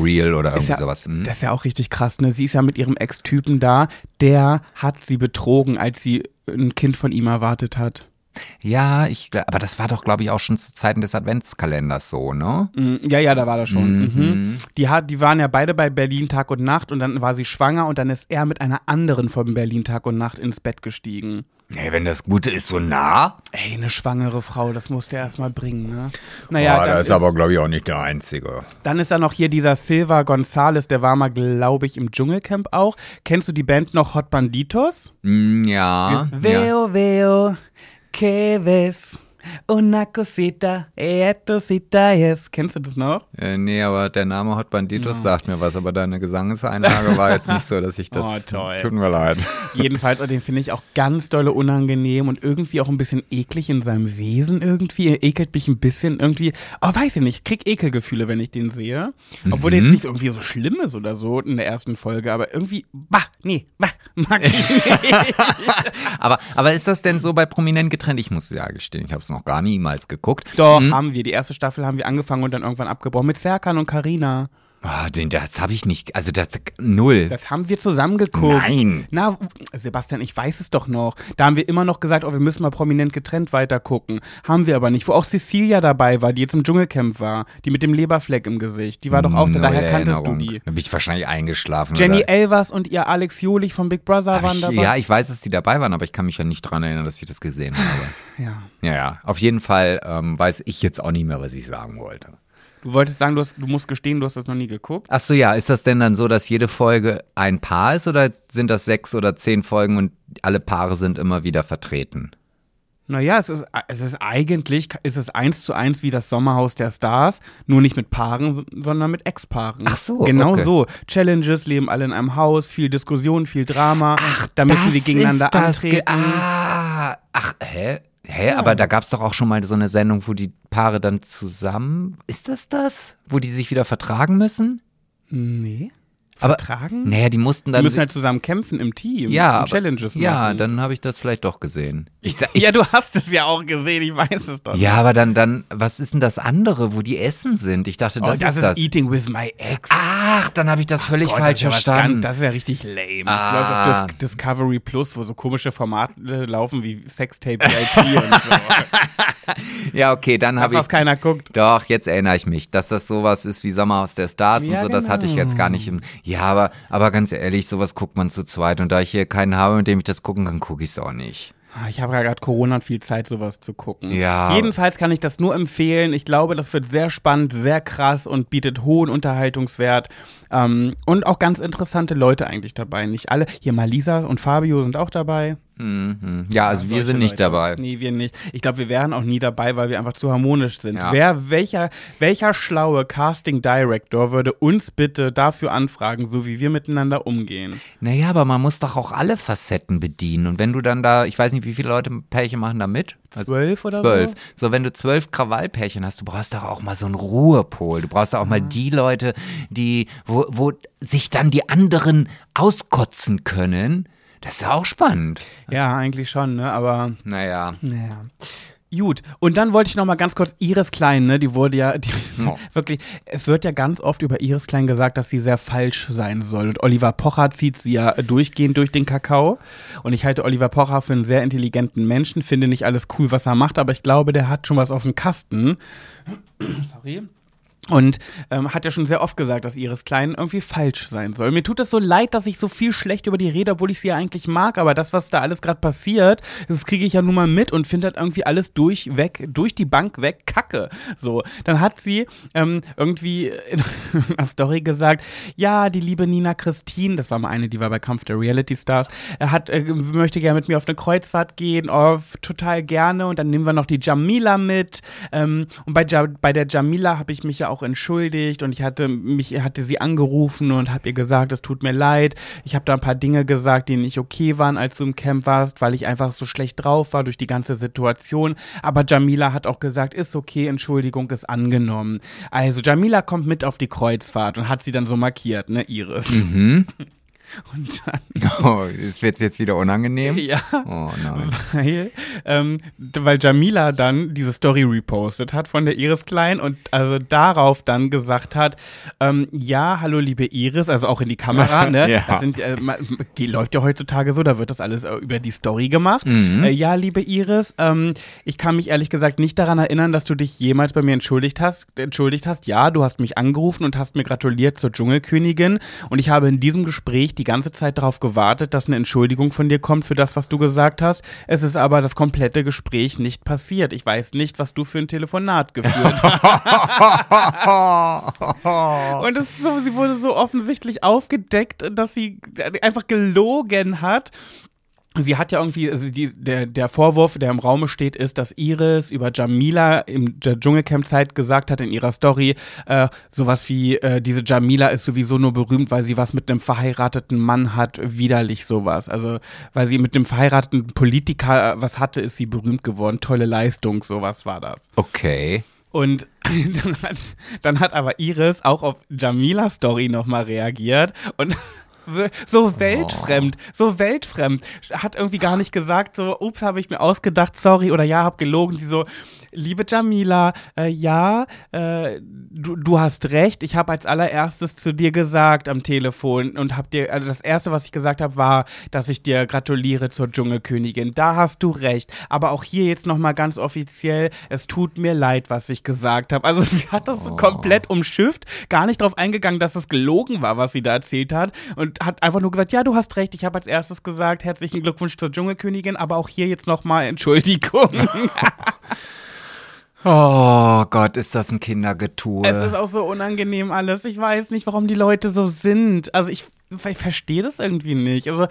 [SPEAKER 2] Reel oder irgendwie
[SPEAKER 1] Mhm. Ja,
[SPEAKER 2] sowas. Hm?
[SPEAKER 1] Das ist ja auch richtig krass, ne? Sie ist ja mit ihrem Ex-Typen da, der hat sie betrogen, als sie ein Kind von ihm erwartet hat.
[SPEAKER 2] Ja, ich, aber das war doch, glaube ich, auch schon zu Zeiten des Adventskalenders so, ne?
[SPEAKER 1] Mm, Ja, ja, da war das schon. Mhm. Die, hat, die waren ja beide bei Berlin Tag und Nacht und dann war sie schwanger und dann ist er mit einer anderen von Berlin Tag und Nacht ins Bett gestiegen.
[SPEAKER 2] Nee, wenn das Gute ist, so nah.
[SPEAKER 1] Ey, eine schwangere Frau, das musste er erstmal bringen, ne? Naja,
[SPEAKER 2] Boah,
[SPEAKER 1] dann,
[SPEAKER 2] das ist aber, glaube ich, auch nicht der Einzige.
[SPEAKER 1] dann ist da noch hier dieser Silva Gonzales, der war mal, glaube ich, im Dschungelcamp auch. Kennst du die Band noch Hot Banditos?
[SPEAKER 2] Hm, ja. ja.
[SPEAKER 1] Veo, veo, que ves, una cosita, etosita, yes. Kennst du das noch?
[SPEAKER 2] Äh, nee, aber der Name Hot Banditos sagt mir was, aber deine Gesangseinlage war jetzt nicht so, dass ich das. *laughs*
[SPEAKER 1] Oh, toll.
[SPEAKER 2] Tut mir leid.
[SPEAKER 1] Jedenfalls, den finde ich auch ganz dolle unangenehm und irgendwie auch ein bisschen eklig in seinem Wesen irgendwie. Er ekelt mich ein bisschen irgendwie. Oh, weiß ich nicht. Ich krieg Ekelgefühle, wenn ich den sehe. Obwohl der jetzt nicht irgendwie so schlimm ist oder so in der ersten Folge, aber irgendwie, bah, nee, bah, mag ich *laughs* nicht.
[SPEAKER 2] Aber, aber ist das denn so bei Prominent getrennt? Ich muss ja gestehen, ich habe es noch gar niemals geguckt.
[SPEAKER 1] Doch, haben wir. Die erste Staffel haben wir angefangen und dann irgendwann abgebrochen mit Serkan und Karina.
[SPEAKER 2] Ah, den, das habe ich nicht, also das, null.
[SPEAKER 1] Das haben wir zusammen geguckt.
[SPEAKER 2] Nein.
[SPEAKER 1] Na, Sebastian, ich weiß es doch noch. Da haben wir immer noch gesagt, oh, wir müssen mal prominent getrennt weitergucken. Haben wir aber nicht. Wo auch Cecilia dabei war, die jetzt im Dschungelcamp war. Die mit dem Leberfleck im Gesicht. Die war doch auch da. Daher kanntest
[SPEAKER 2] Erinnerung.
[SPEAKER 1] du die.
[SPEAKER 2] Da bin ich wahrscheinlich eingeschlafen.
[SPEAKER 1] Jenny
[SPEAKER 2] oder?
[SPEAKER 1] Elvers und ihr Alex Jolich von Big Brother waren
[SPEAKER 2] ich,
[SPEAKER 1] dabei.
[SPEAKER 2] ja, ich weiß, dass die dabei waren, aber ich kann mich ja nicht dran erinnern, dass ich das gesehen habe.
[SPEAKER 1] ja.
[SPEAKER 2] ja, ja. Auf jeden Fall ähm, weiß ich jetzt auch nicht mehr, was ich sagen wollte.
[SPEAKER 1] Du wolltest sagen, du, hast, du musst gestehen, du hast das noch nie geguckt.
[SPEAKER 2] Ach so, ja. Ist das denn dann so, dass jede Folge ein Paar ist oder sind das sechs oder zehn Folgen und alle Paare sind immer wieder vertreten?
[SPEAKER 1] Naja, es ist, es ist eigentlich, ist es eins zu eins wie das Sommerhaus der Stars, nur nicht mit Paaren, sondern mit Ex-Paaren.
[SPEAKER 2] Ach so,
[SPEAKER 1] Genau
[SPEAKER 2] okay.
[SPEAKER 1] so. Challenges, leben alle in einem Haus, viel Diskussion, viel Drama. Ach, da müssen sie gegeneinander antreten.
[SPEAKER 2] ah, ach, hä? Hä? Aber da gab es doch auch schon mal so eine Sendung, wo die Paare dann zusammen. Ist das das? Wo die sich wieder vertragen müssen?
[SPEAKER 1] Nee.
[SPEAKER 2] Aber-
[SPEAKER 1] Vertragen?
[SPEAKER 2] Naja, die mussten
[SPEAKER 1] die
[SPEAKER 2] dann.
[SPEAKER 1] müssen halt zusammen kämpfen im Team.
[SPEAKER 2] ja,
[SPEAKER 1] und
[SPEAKER 2] aber-
[SPEAKER 1] Challenges machen.
[SPEAKER 2] Ja, dann habe ich das vielleicht doch gesehen. Ich, ich,
[SPEAKER 1] ja, du hast es ja auch gesehen, ich weiß es doch.
[SPEAKER 2] ja, aber dann, dann, was ist denn das andere, wo die essen sind? Ich dachte,
[SPEAKER 1] oh,
[SPEAKER 2] das,
[SPEAKER 1] das,
[SPEAKER 2] ist das.
[SPEAKER 1] Eating with my ex.
[SPEAKER 2] Ach, dann habe ich das völlig
[SPEAKER 1] Gott,
[SPEAKER 2] falsch
[SPEAKER 1] das ist
[SPEAKER 2] verstanden.
[SPEAKER 1] Ganz, das ist ja richtig lame. Das
[SPEAKER 2] Ah.
[SPEAKER 1] läuft auf Dis Discovery Plus, wo so komische Formate laufen wie Sextape VIP und so. *laughs*
[SPEAKER 2] Ja, okay, dann habe ich.
[SPEAKER 1] was keiner guckt.
[SPEAKER 2] Doch, jetzt erinnere ich mich, dass das sowas ist wie Sommerhaus der Stars
[SPEAKER 1] Ja,
[SPEAKER 2] und so, das hatte ich
[SPEAKER 1] genau.
[SPEAKER 2] jetzt gar nicht im. Ja, aber, aber ganz ehrlich, sowas guckt man zu zweit und da ich hier keinen habe, mit dem ich das gucken kann, gucke ich es auch nicht.
[SPEAKER 1] Ah, Ich habe ja gerade Corona und viel Zeit, sowas zu gucken.
[SPEAKER 2] Ja.
[SPEAKER 1] Jedenfalls kann ich das nur empfehlen. Ich glaube, das wird sehr spannend, sehr krass und bietet hohen Unterhaltungswert. Ähm, und auch ganz interessante Leute eigentlich dabei. Nicht alle. Hier Malisa und Fabio sind auch dabei.
[SPEAKER 2] Mhm. Ja, also wir
[SPEAKER 1] Solche
[SPEAKER 2] sind nicht
[SPEAKER 1] Leute.
[SPEAKER 2] dabei.
[SPEAKER 1] Nee, wir nicht. Ich glaube, wir wären auch nie dabei, weil wir einfach zu harmonisch sind.
[SPEAKER 2] Ja.
[SPEAKER 1] Wer, welcher, welcher schlaue Casting Director würde uns bitte dafür anfragen, so wie wir miteinander umgehen?
[SPEAKER 2] Naja, aber man muss doch auch alle Facetten bedienen. Und wenn du dann da, ich weiß nicht, wie viele Leute Pärchen machen da mit? Also
[SPEAKER 1] Zwölf oder
[SPEAKER 2] zwölf.
[SPEAKER 1] so?
[SPEAKER 2] So, wenn du zwölf Krawallpärchen hast, du brauchst doch auch mal so einen Ruhepol. Du brauchst doch auch mal die Leute, die, wo, wo sich dann die anderen auskotzen können. Das ist auch spannend.
[SPEAKER 1] Ja, eigentlich schon, ne? Aber
[SPEAKER 2] Naja.
[SPEAKER 1] Naja. Gut, und dann wollte ich noch mal ganz kurz Iris Klein, ne, die wurde ja, die, *laughs*
[SPEAKER 2] Oh. *laughs*
[SPEAKER 1] wirklich, es wird ja ganz oft über Iris Klein gesagt, dass sie sehr falsch sein soll. Und Oliver Pocher zieht sie ja durchgehend durch den Kakao. Und ich halte Oliver Pocher für einen sehr intelligenten Menschen, finde nicht alles cool, was er macht, aber ich glaube, der hat schon was auf dem Kasten. *clears throat* Sorry. Und ähm, hat ja schon sehr oft gesagt, dass Iris Klein irgendwie falsch sein soll. Mir tut es so leid, dass ich so viel schlecht über die rede, obwohl ich sie ja eigentlich mag. Aber das, was da alles gerade passiert, das kriege ich ja nun mal mit und finde halt irgendwie alles durchweg, durch die Bank weg, Kacke. So, dann hat sie ähm, irgendwie in *laughs* einer Story gesagt, ja, die liebe Nina Christine, das war mal eine, die war bei Kampf der Reality Stars, er hat, äh, möchte gerne mit mir auf eine Kreuzfahrt gehen, oh, total gerne. Und dann nehmen wir noch die Jamila mit. Ähm, und bei, ja, bei der Jamila habe ich mich ja auch entschuldigt und ich hatte mich, hatte sie angerufen und habe ihr gesagt, es tut mir leid. Ich habe da ein paar Dinge gesagt, die nicht okay waren, als du im Camp warst, weil ich einfach so schlecht drauf war durch die ganze Situation. Aber Jamila hat auch gesagt, ist okay, Entschuldigung ist angenommen. Also Jamila kommt mit auf die Kreuzfahrt und hat sie dann so markiert, ne, Iris.
[SPEAKER 2] Mhm. *laughs*
[SPEAKER 1] Und dann,
[SPEAKER 2] Oh, es wird jetzt wieder unangenehm.
[SPEAKER 1] ja.
[SPEAKER 2] Oh nein.
[SPEAKER 1] Weil, ähm, weil Jamila dann diese Story repostet hat von der Iris Klein und also darauf dann gesagt hat, ähm, ja, hallo liebe Iris, also auch in die Kamera, *laughs* ne?
[SPEAKER 2] Ja.
[SPEAKER 1] Das sind, äh, ma- die läuft ja heutzutage so, da wird das alles äh, über die Story gemacht.
[SPEAKER 2] Mhm.
[SPEAKER 1] Äh, ja, liebe Iris, ähm, ich kann mich ehrlich gesagt nicht daran erinnern, dass du dich jemals bei mir entschuldigt hast. Entschuldigt hast. Ja, du hast mich angerufen und hast mir gratuliert zur Dschungelkönigin und ich habe in diesem Gespräch die ganze Zeit darauf gewartet, dass eine Entschuldigung von dir kommt für das, was du gesagt hast. Es ist aber das komplette Gespräch nicht passiert. Ich weiß nicht, was du für ein Telefonat geführt hast. *laughs* Und es ist so, sie wurde so offensichtlich aufgedeckt, dass sie einfach gelogen hat. Sie hat ja irgendwie, also die, der, der Vorwurf, der im Raume steht, ist, dass Iris über Jamila in der Dschungelcamp-Zeit gesagt hat in ihrer Story, äh, sowas wie, äh, diese Jamila ist sowieso nur berühmt, weil sie was mit einem verheirateten Mann hat, widerlich sowas. Also, weil sie mit einem verheirateten Politiker äh, was hatte, ist sie berühmt geworden. Tolle Leistung, sowas war das.
[SPEAKER 2] Okay.
[SPEAKER 1] Und *laughs* dann hat, dann hat aber Iris auch auf Jamilas Story nochmal reagiert und so weltfremd, so weltfremd. Hat irgendwie gar nicht gesagt, so, ups, habe ich mir ausgedacht, sorry, oder ja, hab gelogen. Die so, liebe Jamila, äh, ja, äh, du, du hast recht, ich habe als allererstes zu dir gesagt am Telefon und hab dir, also das erste, was ich gesagt habe, war, dass ich dir gratuliere zur Dschungelkönigin. Da hast du recht. Aber auch hier jetzt nochmal ganz offiziell, es tut mir leid, was ich gesagt habe. Also *laughs* sie hat das so komplett umschifft, gar nicht darauf eingegangen, dass es gelogen war, was sie da erzählt hat. Und hat einfach nur gesagt, ja, du hast recht, ich habe als erstes gesagt, herzlichen Glückwunsch zur Dschungelkönigin, aber auch hier jetzt nochmal Entschuldigung. *laughs* *laughs*
[SPEAKER 2] Oh Gott, ist das ein Kindergetue.
[SPEAKER 1] Es ist auch so unangenehm alles. Ich weiß nicht, warum die Leute so sind. Also ich, ich verstehe das irgendwie nicht. Also,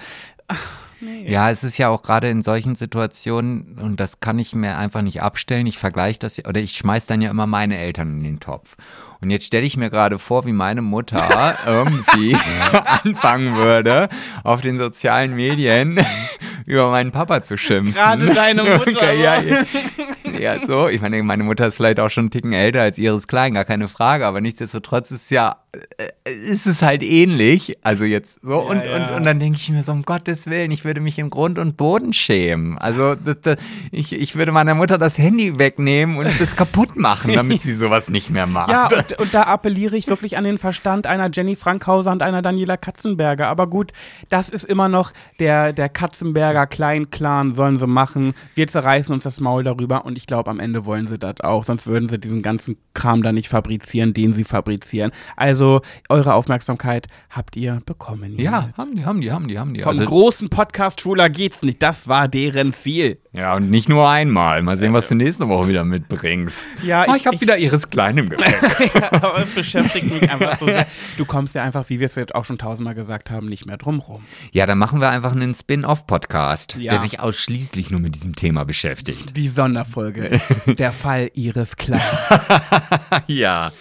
[SPEAKER 1] nee.
[SPEAKER 2] Ja, es ist ja auch gerade in solchen Situationen, und das kann ich mir einfach nicht abstellen, ich vergleiche das, oder ich schmeiß dann ja immer meine Eltern in den Topf. Und jetzt stelle ich mir gerade vor, wie meine Mutter *laughs* irgendwie *laughs* anfangen würde, auf den sozialen Medien *laughs* über meinen Papa zu schimpfen.
[SPEAKER 1] Gerade deine Mutter,
[SPEAKER 2] Okay, ja, ja, ja, so. Ich meine, meine Mutter ist vielleicht auch schon einen Ticken älter als ihres Klein, gar keine Frage, aber nichtsdestotrotz ist ja, äh, ist es halt ähnlich. Also jetzt so. und,
[SPEAKER 1] ja.
[SPEAKER 2] und, und dann denke ich mir so, um Gottes Willen, ich würde mich im Grund und Boden schämen. Also das, das, ich, ich würde meiner Mutter das Handy wegnehmen und das kaputt machen, damit sie sowas nicht mehr macht.
[SPEAKER 1] Ja, und, und da appelliere ich wirklich an den Verstand einer Jenny Frankhauser und einer Daniela Katzenberger. Aber gut, das ist immer noch der, der Katzenberger Kleinclan, sollen sie machen. Wir zerreißen uns das Maul darüber und ich ich glaube, am Ende wollen sie das auch, sonst würden sie diesen ganzen Kram da nicht fabrizieren, den sie fabrizieren. Also, eure Aufmerksamkeit habt ihr bekommen.
[SPEAKER 2] Ja,
[SPEAKER 1] hiermit.
[SPEAKER 2] haben die, haben die, haben die, haben die.
[SPEAKER 1] Vom
[SPEAKER 2] Also,
[SPEAKER 1] großen Podcast Schwuler geht's nicht. Das war deren Ziel.
[SPEAKER 2] ja, und nicht nur einmal. Mal sehen, was du nächste Woche wieder mitbringst.
[SPEAKER 1] Ja,
[SPEAKER 2] Ah,
[SPEAKER 1] ich-
[SPEAKER 2] ich habe wieder ihres Kleinen Gepäck. *laughs*
[SPEAKER 1] ja, aber es beschäftigt mich einfach so sehr. Du kommst ja einfach, wie wir es jetzt auch schon tausendmal gesagt haben, nicht mehr drum rum.
[SPEAKER 2] ja, dann machen wir einfach einen Spin-off-Podcast,
[SPEAKER 1] Ja.
[SPEAKER 2] der sich ausschließlich nur mit diesem Thema beschäftigt.
[SPEAKER 1] Die Sonderfolge. *laughs* Der Fall ihres Kleinen. *laughs*
[SPEAKER 2] ja.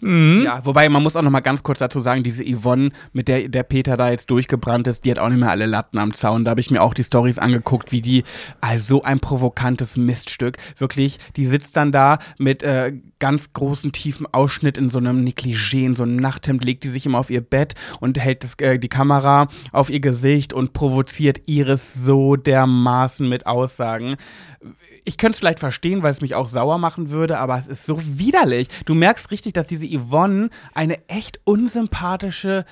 [SPEAKER 1] Ja, wobei man muss auch noch mal ganz kurz dazu sagen, diese Yvonne, mit der der Peter da jetzt durchgebrannt ist, die hat auch nicht mehr alle Latten am Zaun. Da habe ich mir auch die Stories angeguckt, wie die, also so ein provokantes Miststück. Wirklich, die sitzt dann da mit äh, ganz großen, tiefen Ausschnitt in so einem Negligé, in so einem Nachthemd, legt die sich immer auf ihr Bett und hält das, äh, die Kamera auf ihr Gesicht und provoziert Iris so dermaßen mit Aussagen. Ich könnte es vielleicht verstehen, weil es mich auch sauer machen würde, aber es ist so widerlich. Du merkst richtig, dass diese Yvonne eine echt unsympathische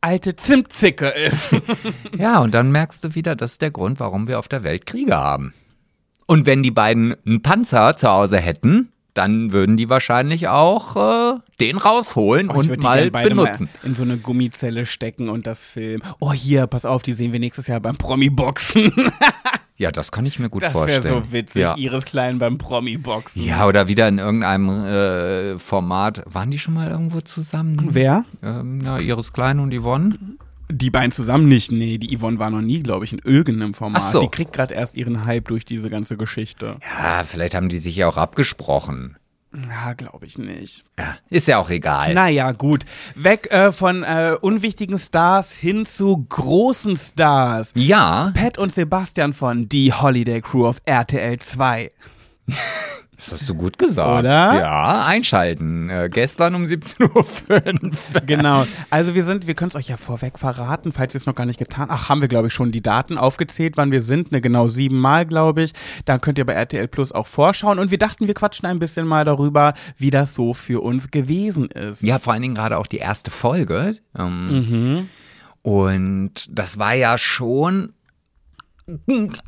[SPEAKER 1] alte Zimtzicke ist. *laughs*
[SPEAKER 2] Ja, und dann merkst du wieder, das ist der Grund, warum wir auf der Welt Kriege haben. Und wenn die beiden einen Panzer zu Hause hätten, dann würden die wahrscheinlich auch äh, den rausholen
[SPEAKER 1] Oh,
[SPEAKER 2] und mal benutzen.
[SPEAKER 1] Mal in so eine Gummizelle stecken und das filmen. Oh, hier, pass auf, die sehen wir nächstes Jahr beim Promi-Boxen. *laughs*
[SPEAKER 2] Ja, das kann ich mir gut
[SPEAKER 1] Das wäre
[SPEAKER 2] vorstellen.
[SPEAKER 1] so witzig,
[SPEAKER 2] Ja.
[SPEAKER 1] Iris Klein beim Promi-Boxen.
[SPEAKER 2] ja, oder wieder in irgendeinem äh, Format. Waren die schon mal irgendwo zusammen?
[SPEAKER 1] Wer?
[SPEAKER 2] Ähm, ja, Iris Klein und Yvonne.
[SPEAKER 1] Die beiden zusammen nicht. Nee, die Yvonne war noch nie, glaube ich, in irgendeinem Format.
[SPEAKER 2] Ach so.
[SPEAKER 1] Die kriegt gerade erst ihren Hype durch diese ganze Geschichte.
[SPEAKER 2] Ja, vielleicht haben die sich ja auch abgesprochen.
[SPEAKER 1] Ja, glaube ich nicht.
[SPEAKER 2] Ja, ist ja auch egal.
[SPEAKER 1] Naja, gut. Weg äh, von äh, unwichtigen Stars hin zu großen Stars.
[SPEAKER 2] Ja,
[SPEAKER 1] Pat und Sebastian von Die Holiday Crew auf RTL 2. *laughs*
[SPEAKER 2] das hast du gut gesagt.
[SPEAKER 1] Oder?
[SPEAKER 2] Ja, einschalten. Äh, gestern um 17.05 Uhr.
[SPEAKER 1] Genau. *laughs* Also wir sind, wir können es euch ja vorweg verraten, falls ihr es noch gar nicht getan Ach, haben wir, glaube ich, schon die Daten aufgezählt, wann wir sind. Ne, genau siebenmal, glaube ich. Da könnt ihr bei RTL Plus auch vorschauen. Und wir dachten, wir quatschen ein bisschen mal darüber, wie das so für uns gewesen ist.
[SPEAKER 2] Ja, vor allen Dingen gerade auch die erste Folge. Ähm,
[SPEAKER 1] Mhm.
[SPEAKER 2] Und das war ja schon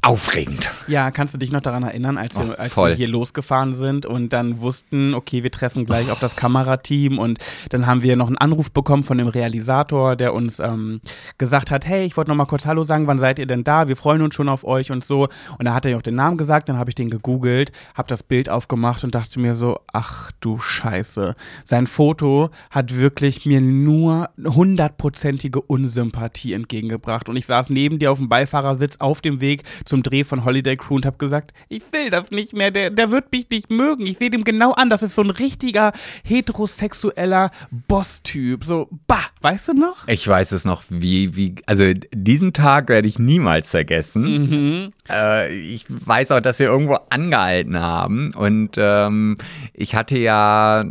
[SPEAKER 2] aufregend.
[SPEAKER 1] Ja, kannst du dich noch daran erinnern, als wir,
[SPEAKER 2] Oh,
[SPEAKER 1] als wir hier losgefahren sind und dann wussten, okay, wir treffen gleich auf das Kamerateam und dann haben wir noch einen Anruf bekommen von dem Realisator, der uns ähm, gesagt hat, hey, ich wollte noch mal kurz Hallo sagen, wann seid ihr denn da? Wir freuen uns schon auf euch und so. Und da hat er ja auch den Namen gesagt, dann habe ich den gegoogelt, habe das Bild aufgemacht und dachte mir so, ach du Scheiße. Sein Foto hat wirklich mir nur hundertprozentige Unsympathie entgegengebracht und ich saß neben dir auf dem Beifahrersitz auf dem Weg zum Dreh von Holiday Crew und habe gesagt, ich will das nicht mehr, der, der wird mich nicht mögen. Ich sehe dem genau an, das ist so ein richtiger heterosexueller Boss-Typ. So, bah, weißt du noch?
[SPEAKER 2] Ich weiß es noch, wie, wie, also diesen Tag werde ich niemals vergessen. Äh, ich weiß auch, dass wir irgendwo angehalten haben und ähm, ich hatte ja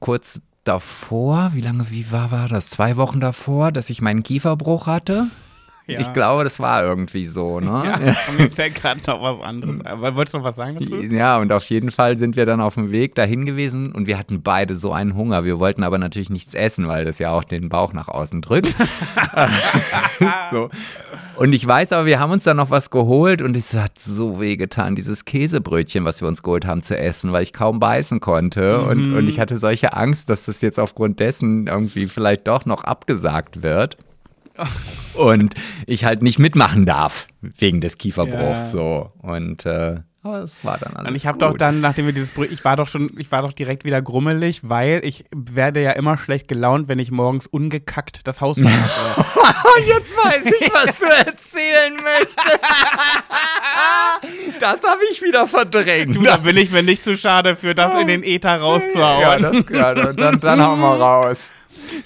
[SPEAKER 2] kurz davor, wie lange, wie war, war das? Zwei Wochen davor, dass ich meinen Kieferbruch hatte.
[SPEAKER 1] Ja.
[SPEAKER 2] Ich glaube, das war irgendwie so, ne?
[SPEAKER 1] Ja, *laughs* mir fällt gerade noch was anderes ein. Wolltest du noch was sagen dazu?
[SPEAKER 2] Ja, und auf jeden Fall sind wir dann auf dem Weg dahin gewesen und wir hatten beide so einen Hunger. Wir wollten aber natürlich nichts essen, weil das ja auch den Bauch nach außen drückt. *laughs* *laughs* so. Und ich weiß aber, wir haben uns dann noch was geholt und es hat so weh getan, dieses Käsebrötchen, was wir uns geholt haben zu essen, weil ich kaum beißen konnte. Und, und ich hatte solche Angst, dass das jetzt aufgrund dessen irgendwie vielleicht doch noch abgesagt wird. *laughs* Und ich halt nicht mitmachen darf wegen des Kieferbruchs
[SPEAKER 1] Ja.
[SPEAKER 2] so. Und äh, aber es war dann alles.
[SPEAKER 1] Und ich habe doch dann, nachdem wir dieses Brot, ich war doch schon, ich war doch direkt wieder grummelig, weil ich werde ja immer schlecht gelaunt, wenn ich morgens ungekackt das Haus verlasse. *laughs*
[SPEAKER 2] Jetzt weiß ich, was du *laughs* erzählen möchtest. das habe ich wieder verdrängt.
[SPEAKER 1] du, da bin ich mir nicht zu schade für das in den Äther
[SPEAKER 2] ja,
[SPEAKER 1] rauszuhauen.
[SPEAKER 2] das, ja, dann, dann hauen wir raus.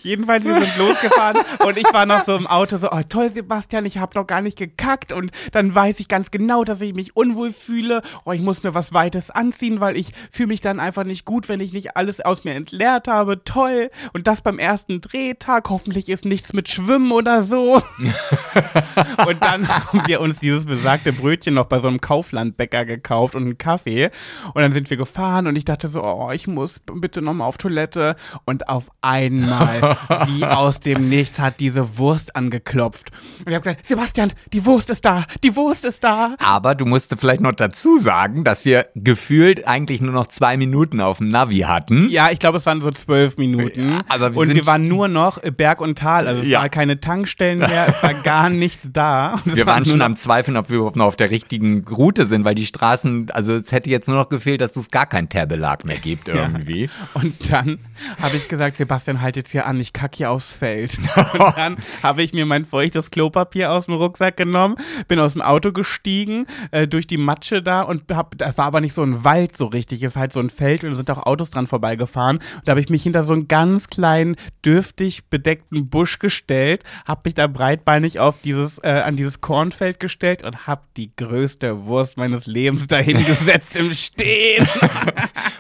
[SPEAKER 1] Jedenfalls, wir sind losgefahren und ich war noch so im Auto so, oh toll, Sebastian, ich habe noch gar nicht gekackt und dann weiß ich ganz genau, dass ich mich unwohl fühle. Oh, ich muss mir was Weites anziehen, weil ich fühle mich dann einfach nicht gut, wenn ich nicht alles aus mir entleert habe. Toll. Und das beim ersten Drehtag. Hoffentlich ist nichts mit Schwimmen oder so. *laughs* und dann haben wir uns dieses besagte Brötchen noch bei so einem Kauflandbäcker gekauft und einen Kaffee. Und dann sind wir gefahren und ich dachte so, oh, ich muss bitte nochmal auf Toilette. Und auf einmal mal, wie aus dem Nichts hat diese Wurst angeklopft. Und ich habe gesagt, Sebastian, die Wurst ist da, die Wurst ist da.
[SPEAKER 2] Aber du musst vielleicht noch dazu sagen, dass wir gefühlt eigentlich nur noch zwei Minuten auf dem Navi hatten.
[SPEAKER 1] Ja, ich glaube, es waren so zwölf Minuten.
[SPEAKER 2] Ja, aber wir
[SPEAKER 1] und
[SPEAKER 2] sind-
[SPEAKER 1] wir waren nur noch Berg und Tal. Also es
[SPEAKER 2] Ja.
[SPEAKER 1] war keine Tankstellen mehr, *laughs* es war gar nichts da.
[SPEAKER 2] Wir
[SPEAKER 1] war
[SPEAKER 2] waren schon am Zweifeln, ob wir überhaupt noch auf der richtigen Route sind, weil die Straßen, also es hätte jetzt nur noch gefehlt, dass es gar keinen Teerbelag mehr gibt *laughs* irgendwie.
[SPEAKER 1] Und dann habe ich gesagt, Sebastian, halt jetzt hier an, ich kack hier aufs Feld. *laughs* Und dann habe ich mir mein feuchtes Klopapier aus dem Rucksack genommen, bin aus dem Auto gestiegen, äh, durch die Matsche da und hab, das war aber nicht so ein Wald so richtig, es war halt so ein Feld und da sind auch Autos dran vorbeigefahren. Und da habe ich mich hinter so einen ganz kleinen, dürftig bedeckten Busch gestellt, habe mich da breitbeinig auf dieses, äh, an dieses Kornfeld gestellt und habe die größte Wurst meines Lebens dahingesetzt im *laughs* Stehen.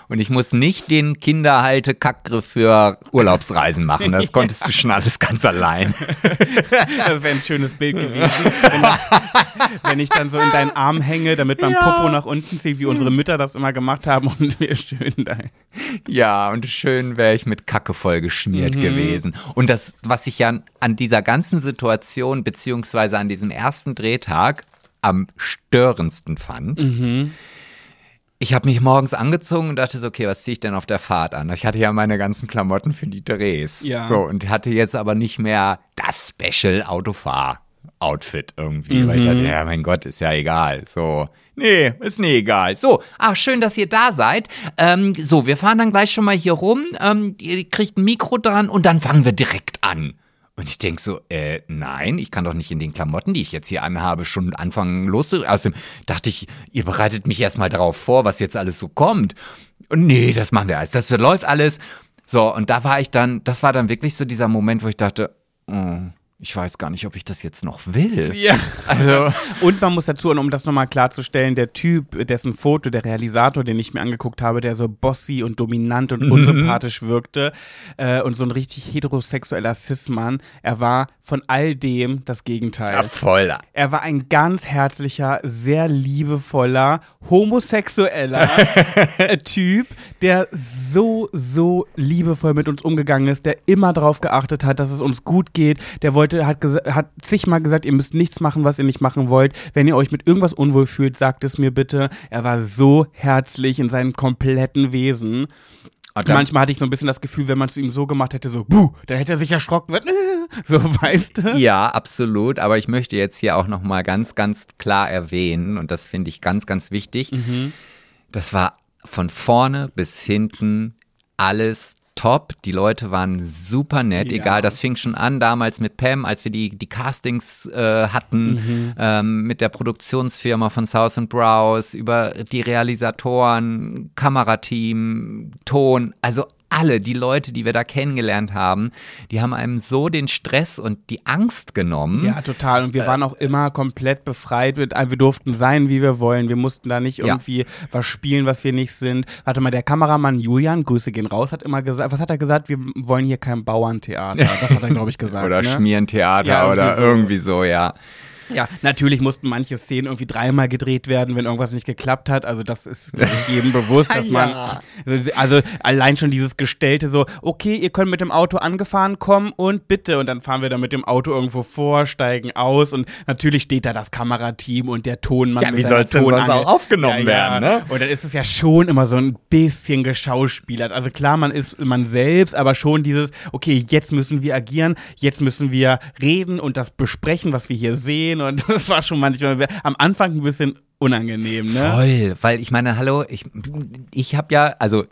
[SPEAKER 2] Und ich muss nicht den Kinderhalte-Kackgriff für Urlaubsreisen machen. Das konntest du schon alles ganz allein. *laughs*
[SPEAKER 1] Das wäre ein schönes Bild gewesen. Wenn, wenn ich dann so in deinen Arm hänge, damit mein Popo nach unten zieht, wie unsere Mütter das immer gemacht haben und wir schön da.
[SPEAKER 2] Ja, und schön wäre ich mit Kacke voll geschmiert gewesen. Und das, was ich ja an dieser ganzen Situation, beziehungsweise an diesem ersten Drehtag am störendsten fand, ich habe mich morgens angezogen und dachte so, okay, was ziehe ich denn auf der Fahrt an? Ich hatte ja meine ganzen Klamotten für die Drehs.
[SPEAKER 1] Ja.
[SPEAKER 2] So, und hatte jetzt aber nicht mehr das Special Autofahr. Outfit irgendwie, weil ich dachte, ja, mein Gott, ist ja egal. So, nee, ist nie egal. So, ah, schön, dass ihr da seid. Ähm, so, wir fahren dann gleich schon mal hier rum. Ähm, ihr kriegt ein Mikro dran und dann fangen wir direkt an. Und ich denk so, äh, nein, ich kann doch nicht in den Klamotten, die ich jetzt hier anhabe, schon anfangen loszureden. Außerdem dachte ich, ihr bereitet mich erstmal darauf vor, was jetzt alles so kommt. Und nee, das machen wir alles. Das läuft alles. So, und da war ich dann, das war dann wirklich so dieser Moment, wo ich dachte, oh, ich weiß gar nicht, ob ich das jetzt noch will.
[SPEAKER 1] Ja. *laughs*
[SPEAKER 2] Also,
[SPEAKER 1] Und man muss dazu, und um das nochmal klarzustellen, der Typ, dessen Foto, der Realisator, den ich mir angeguckt habe, der so bossy und dominant und unsympathisch wirkte äh, und so ein richtig heterosexueller Cis-Mann, er war von all dem das Gegenteil.
[SPEAKER 2] ja, voll.
[SPEAKER 1] Er war ein ganz herzlicher, sehr liebevoller, homosexueller *laughs* äh, Typ, der so, so liebevoll mit uns umgegangen ist, der immer darauf geachtet hat, dass es uns gut geht. Der wollte, hat, gesa- hat zigmal gesagt, ihr müsst nichts machen, was ihr nicht machen wollt. Wenn ihr euch mit irgendwas unwohl fühlt, sagt es mir bitte. Er war so herzlich in seinem kompletten Wesen.
[SPEAKER 2] Und dann-
[SPEAKER 1] Manchmal hatte ich so ein bisschen das Gefühl, wenn man zu ihm so gemacht hätte, so, buh, dann hätte er sich erschrocken. *laughs* So, weißt du?
[SPEAKER 2] Ja, absolut. Aber ich möchte jetzt hier auch nochmal ganz, ganz klar erwähnen, und das finde ich ganz, ganz wichtig. Das war von vorne bis hinten alles top. Die Leute waren super nett,
[SPEAKER 1] Ja.
[SPEAKER 2] egal. Das fing schon an damals mit Pam, als wir die, die Castings äh, hatten, ähm, mit der Produktionsfirma von South and Browse, über die Realisatoren, Kamerateam, Ton, also alle, die Leute, die wir da kennengelernt haben, die haben einem so den Stress und die Angst genommen.
[SPEAKER 1] Ja, total. Und wir waren auch immer komplett befreit. Mit, wir durften sein, wie wir wollen. Wir mussten da nicht
[SPEAKER 2] Ja.
[SPEAKER 1] irgendwie was spielen, was wir nicht sind. Warte mal, der Kameramann Julian, Grüße gehen raus, hat immer gesagt, was hat er gesagt? Wir wollen hier kein Bauerntheater. Das hat er, glaube ich, *laughs* gesagt.
[SPEAKER 2] Oder
[SPEAKER 1] ne?
[SPEAKER 2] Schmierentheater
[SPEAKER 1] Ja,
[SPEAKER 2] oder
[SPEAKER 1] so.
[SPEAKER 2] irgendwie so, ja.
[SPEAKER 1] Ja, natürlich mussten manche Szenen irgendwie dreimal gedreht werden, wenn irgendwas nicht geklappt hat. Also das ist ich, jedem bewusst, dass *laughs* man
[SPEAKER 2] Ja.
[SPEAKER 1] also, also allein schon dieses Gestellte so, okay, ihr könnt mit dem Auto angefahren kommen und bitte und dann fahren wir da mit dem Auto irgendwo vor, steigen aus und natürlich steht da das Kamerateam und der Tonmann
[SPEAKER 2] Ja,
[SPEAKER 1] mit
[SPEAKER 2] wie
[SPEAKER 1] seiner
[SPEAKER 2] soll's denn sonst auch aufgenommen werden, ne?
[SPEAKER 1] Und dann ist es ja schon immer so ein bisschen geschauspielert. Also klar, man ist man selbst, aber schon dieses, okay, jetzt müssen wir agieren, jetzt müssen wir reden und das besprechen, was wir hier sehen und *laughs* das war schon manchmal am Anfang ein bisschen unangenehm, ne?
[SPEAKER 2] Voll, weil ich meine, hallo, ich, ich habe ja, also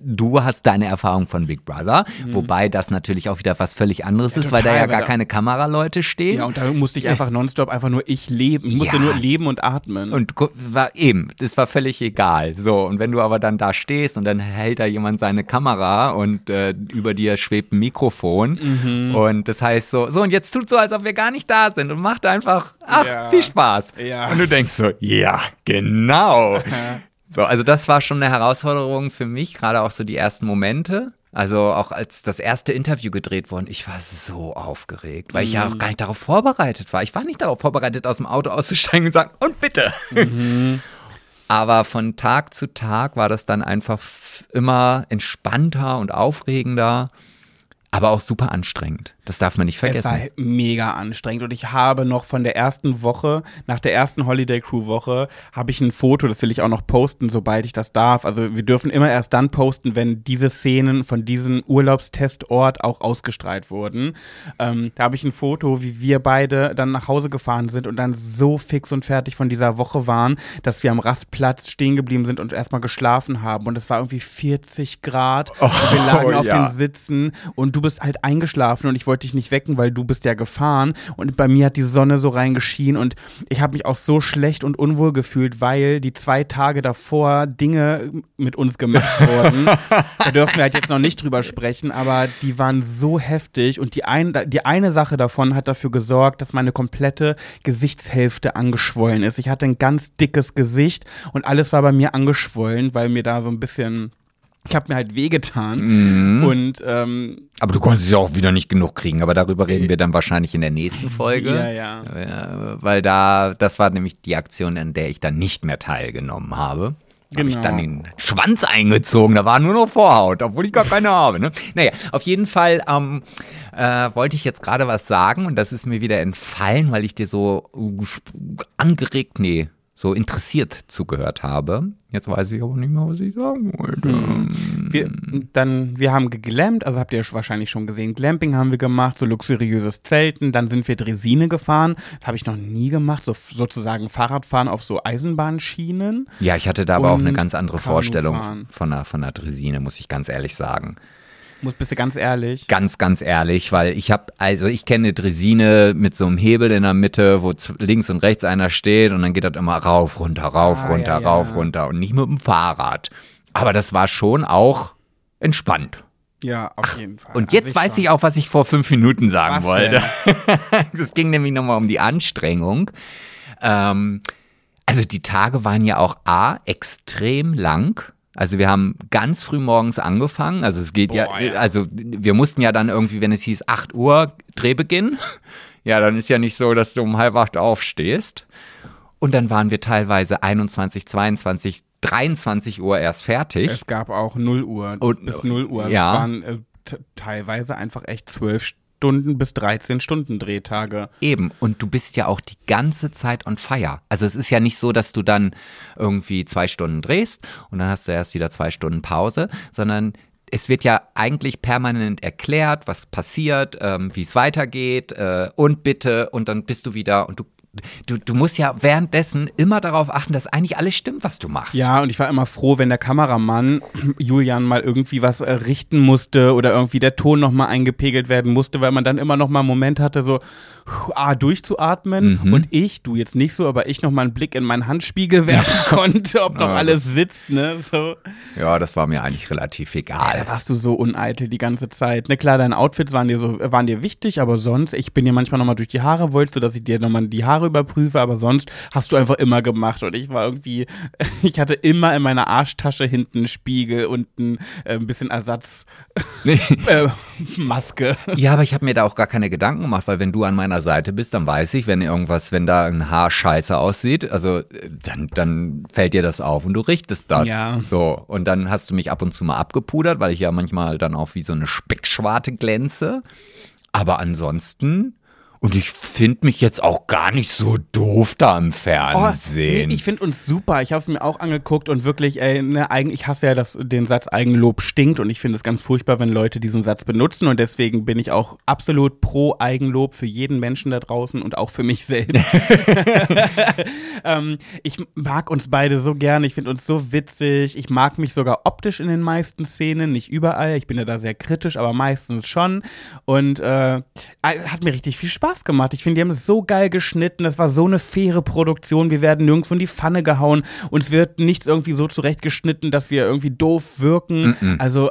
[SPEAKER 2] du hast deine Erfahrung von Big Brother, wobei das natürlich auch wieder was völlig anderes ist, weil da
[SPEAKER 1] Mhm. total,
[SPEAKER 2] ja gar
[SPEAKER 1] da-
[SPEAKER 2] keine Kameraleute stehen.
[SPEAKER 1] Ja, und da musste ich einfach nonstop einfach nur ich leben. Ich musste
[SPEAKER 2] Ja.
[SPEAKER 1] nur leben und atmen.
[SPEAKER 2] Und war eben, das war völlig egal. So, und wenn du aber dann da stehst und dann hält da jemand seine Kamera und äh, über dir schwebt ein Mikrofon
[SPEAKER 1] Mhm.
[SPEAKER 2] und das heißt so, so und jetzt tut so, als ob wir gar nicht da sind und macht einfach, ach,
[SPEAKER 1] Ja.
[SPEAKER 2] viel Spaß.
[SPEAKER 1] Ja.
[SPEAKER 2] Und du denkst so, ja, genau. *laughs* so, also das war schon eine Herausforderung für mich, gerade auch so die ersten Momente. Also auch als das erste Interview gedreht wurde, ich war so aufgeregt, weil ich ja auch
[SPEAKER 1] Mhm.
[SPEAKER 2] gar nicht darauf vorbereitet war. Ich war nicht darauf vorbereitet, aus dem Auto auszusteigen und sagen, und bitte.
[SPEAKER 1] Mhm.
[SPEAKER 2] Aber von Tag zu Tag war das dann einfach immer entspannter und aufregender. aber auch super anstrengend. Das darf man nicht vergessen.
[SPEAKER 1] Es war mega anstrengend und ich habe noch von der ersten Woche, nach der ersten Holiday Crew Woche, habe ich ein Foto, das will ich auch noch posten, sobald ich das darf. Also wir dürfen immer erst dann posten, wenn diese Szenen von diesem Urlaubstestort auch ausgestrahlt wurden. Ähm, da habe ich ein Foto, wie wir beide dann nach Hause gefahren sind und dann so fix und fertig von dieser Woche waren, dass wir am Rastplatz stehen geblieben sind und erstmal geschlafen haben. Und es war irgendwie 40 Grad. Oh, wir lagen *laughs* auf ja. den Sitzen und du bist halt eingeschlafen und ich wollte dich nicht wecken, weil du bist ja gefahren und bei mir hat die Sonne so reingeschienen und ich habe mich auch so schlecht und unwohl gefühlt, weil die zwei Tage davor Dinge mit uns gemacht *laughs* wurden. da dürfen wir halt jetzt noch nicht drüber sprechen, aber die waren so heftig und die, ein, die eine Sache davon hat dafür gesorgt, dass meine komplette Gesichtshälfte angeschwollen ist. Ich hatte ein ganz dickes Gesicht und alles war bei mir angeschwollen, weil mir da so ein bisschen ich habe mir halt wehgetan. Mhm. Und ähm,
[SPEAKER 2] aber du konntest ja auch wieder nicht genug kriegen, aber darüber reden wir dann wahrscheinlich in der nächsten Folge.
[SPEAKER 1] Ja, ja.
[SPEAKER 2] Weil da, das war nämlich die Aktion, an der ich dann nicht mehr teilgenommen habe. Genau. Habe ich dann den Schwanz eingezogen, da war nur noch Vorhaut, obwohl ich gar keine habe. Ne? Naja, auf jeden Fall ähm, äh, wollte ich jetzt gerade was sagen und das ist mir wieder entfallen, weil ich dir so angeregt, nee, so interessiert zugehört habe. Jetzt weiß ich aber nicht mehr, was ich sagen wollte. Hm.
[SPEAKER 1] Wir, dann, wir haben geglampt, also habt ihr wahrscheinlich schon gesehen, Glamping haben wir gemacht, so luxuriöses Zelten, dann sind wir Dresine gefahren, das habe ich noch nie gemacht, so sozusagen Fahrradfahren auf so Eisenbahnschienen.
[SPEAKER 2] Ja, ich hatte da aber auch eine ganz andere Vorstellung von einer, von einer Dresine, muss ich ganz ehrlich sagen.
[SPEAKER 1] Muss, bist du ganz ehrlich?
[SPEAKER 2] Ganz, ganz ehrlich, weil ich habe, also ich kenne Dresine mit so einem Hebel in der Mitte, wo links und rechts einer steht und dann geht das immer rauf, runter, rauf, ah, runter, ja, rauf, ja. runter und nicht mit dem Fahrrad. Aber das war schon auch entspannt.
[SPEAKER 1] Ja, auf jeden Fall.
[SPEAKER 2] Und jetzt ich weiß schon. ich auch, was ich vor fünf Minuten sagen was wollte. Es *laughs* ging nämlich nochmal um die Anstrengung. Ähm, also die Tage waren ja auch A, extrem lang also wir haben ganz früh morgens angefangen. Also es geht Boah, ja, also wir mussten ja dann irgendwie, wenn es hieß 8 Uhr Drehbeginn, ja, dann ist ja nicht so, dass du um halb acht aufstehst. Und dann waren wir teilweise 21, 22, 23 Uhr erst fertig.
[SPEAKER 1] Es gab auch 0 Uhr
[SPEAKER 2] und,
[SPEAKER 1] bis 0 Uhr.
[SPEAKER 2] Ja.
[SPEAKER 1] Das waren äh, teilweise einfach echt zwölf Stunden. Stunden bis 13 Stunden Drehtage.
[SPEAKER 2] Eben, und du bist ja auch die ganze Zeit on fire. Also es ist ja nicht so, dass du dann irgendwie zwei Stunden drehst und dann hast du erst wieder zwei Stunden Pause, sondern es wird ja eigentlich permanent erklärt, was passiert, ähm, wie es weitergeht äh, und bitte und dann bist du wieder und du du, du musst ja währenddessen immer darauf achten, dass eigentlich alles stimmt, was du machst.
[SPEAKER 1] Ja, und ich war immer froh, wenn der Kameramann *clears throat* Julian mal irgendwie was äh, richten musste oder irgendwie der Ton nochmal eingepegelt werden musste, weil man dann immer noch mal einen Moment hatte, so ah, durchzuatmen mhm. und ich, du jetzt nicht so, aber ich noch mal einen Blick in meinen Handspiegel *laughs* werfen konnte, ob noch ja, alles sitzt, ne, so.
[SPEAKER 2] Ja, das war mir eigentlich relativ egal.
[SPEAKER 1] Ja, da warst du so uneitel die ganze Zeit. Ne, klar, deine Outfits waren dir so, waren dir wichtig, aber sonst, ich bin dir manchmal noch mal durch die Haare, wolltest du, dass ich dir noch mal die Haare überprüfe, aber sonst hast du einfach immer gemacht und ich war irgendwie, *laughs* ich hatte immer in meiner Arschtasche hinten einen Spiegel und ein, äh, bisschen Ersatzmaske. *laughs*
[SPEAKER 2] äh, ja, aber ich habe mir da auch gar keine Gedanken gemacht, weil wenn du an meiner Seite bist, dann weiß ich, wenn irgendwas, wenn da ein Haar scheiße aussieht, also dann, dann fällt dir das auf und du richtest das.
[SPEAKER 1] Ja.
[SPEAKER 2] So. Und dann hast du mich ab und zu mal abgepudert, weil ich ja manchmal dann auch wie so eine Speckschwarte glänze. Aber ansonsten und ich finde mich jetzt auch gar nicht so doof da im Fernsehen.
[SPEAKER 1] Oh, nee, ich finde uns super. Ich habe es mir auch angeguckt und wirklich, ey, ne, ich hasse ja das, den Satz Eigenlob stinkt und ich finde es ganz furchtbar, wenn Leute diesen Satz benutzen und deswegen bin ich auch absolut pro Eigenlob für jeden Menschen da draußen und auch für mich selbst. *laughs* ähm, ich mag uns beide so gerne. Ich finde uns so witzig. Ich mag mich sogar optisch in den meisten Szenen, nicht überall. Ich bin ja da sehr kritisch, aber meistens schon. Und äh, hat mir richtig viel Spaß Spaß gemacht. Ich finde, die haben es so geil geschnitten. Das war so eine faire Produktion. Wir werden nirgendwo in die Pfanne gehauen. Uns wird nichts irgendwie so zurechtgeschnitten, dass wir irgendwie doof wirken. Mm -mm. Also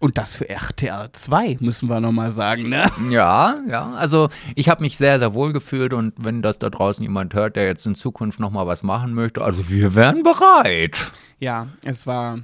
[SPEAKER 1] und das für RTL 2, müssen wir nochmal sagen, ne?
[SPEAKER 2] Ja, ja. Also ich habe mich sehr, sehr wohl gefühlt und wenn das da draußen jemand hört, der jetzt in Zukunft nochmal was machen möchte, also wir wären bereit.
[SPEAKER 1] Ja, es war,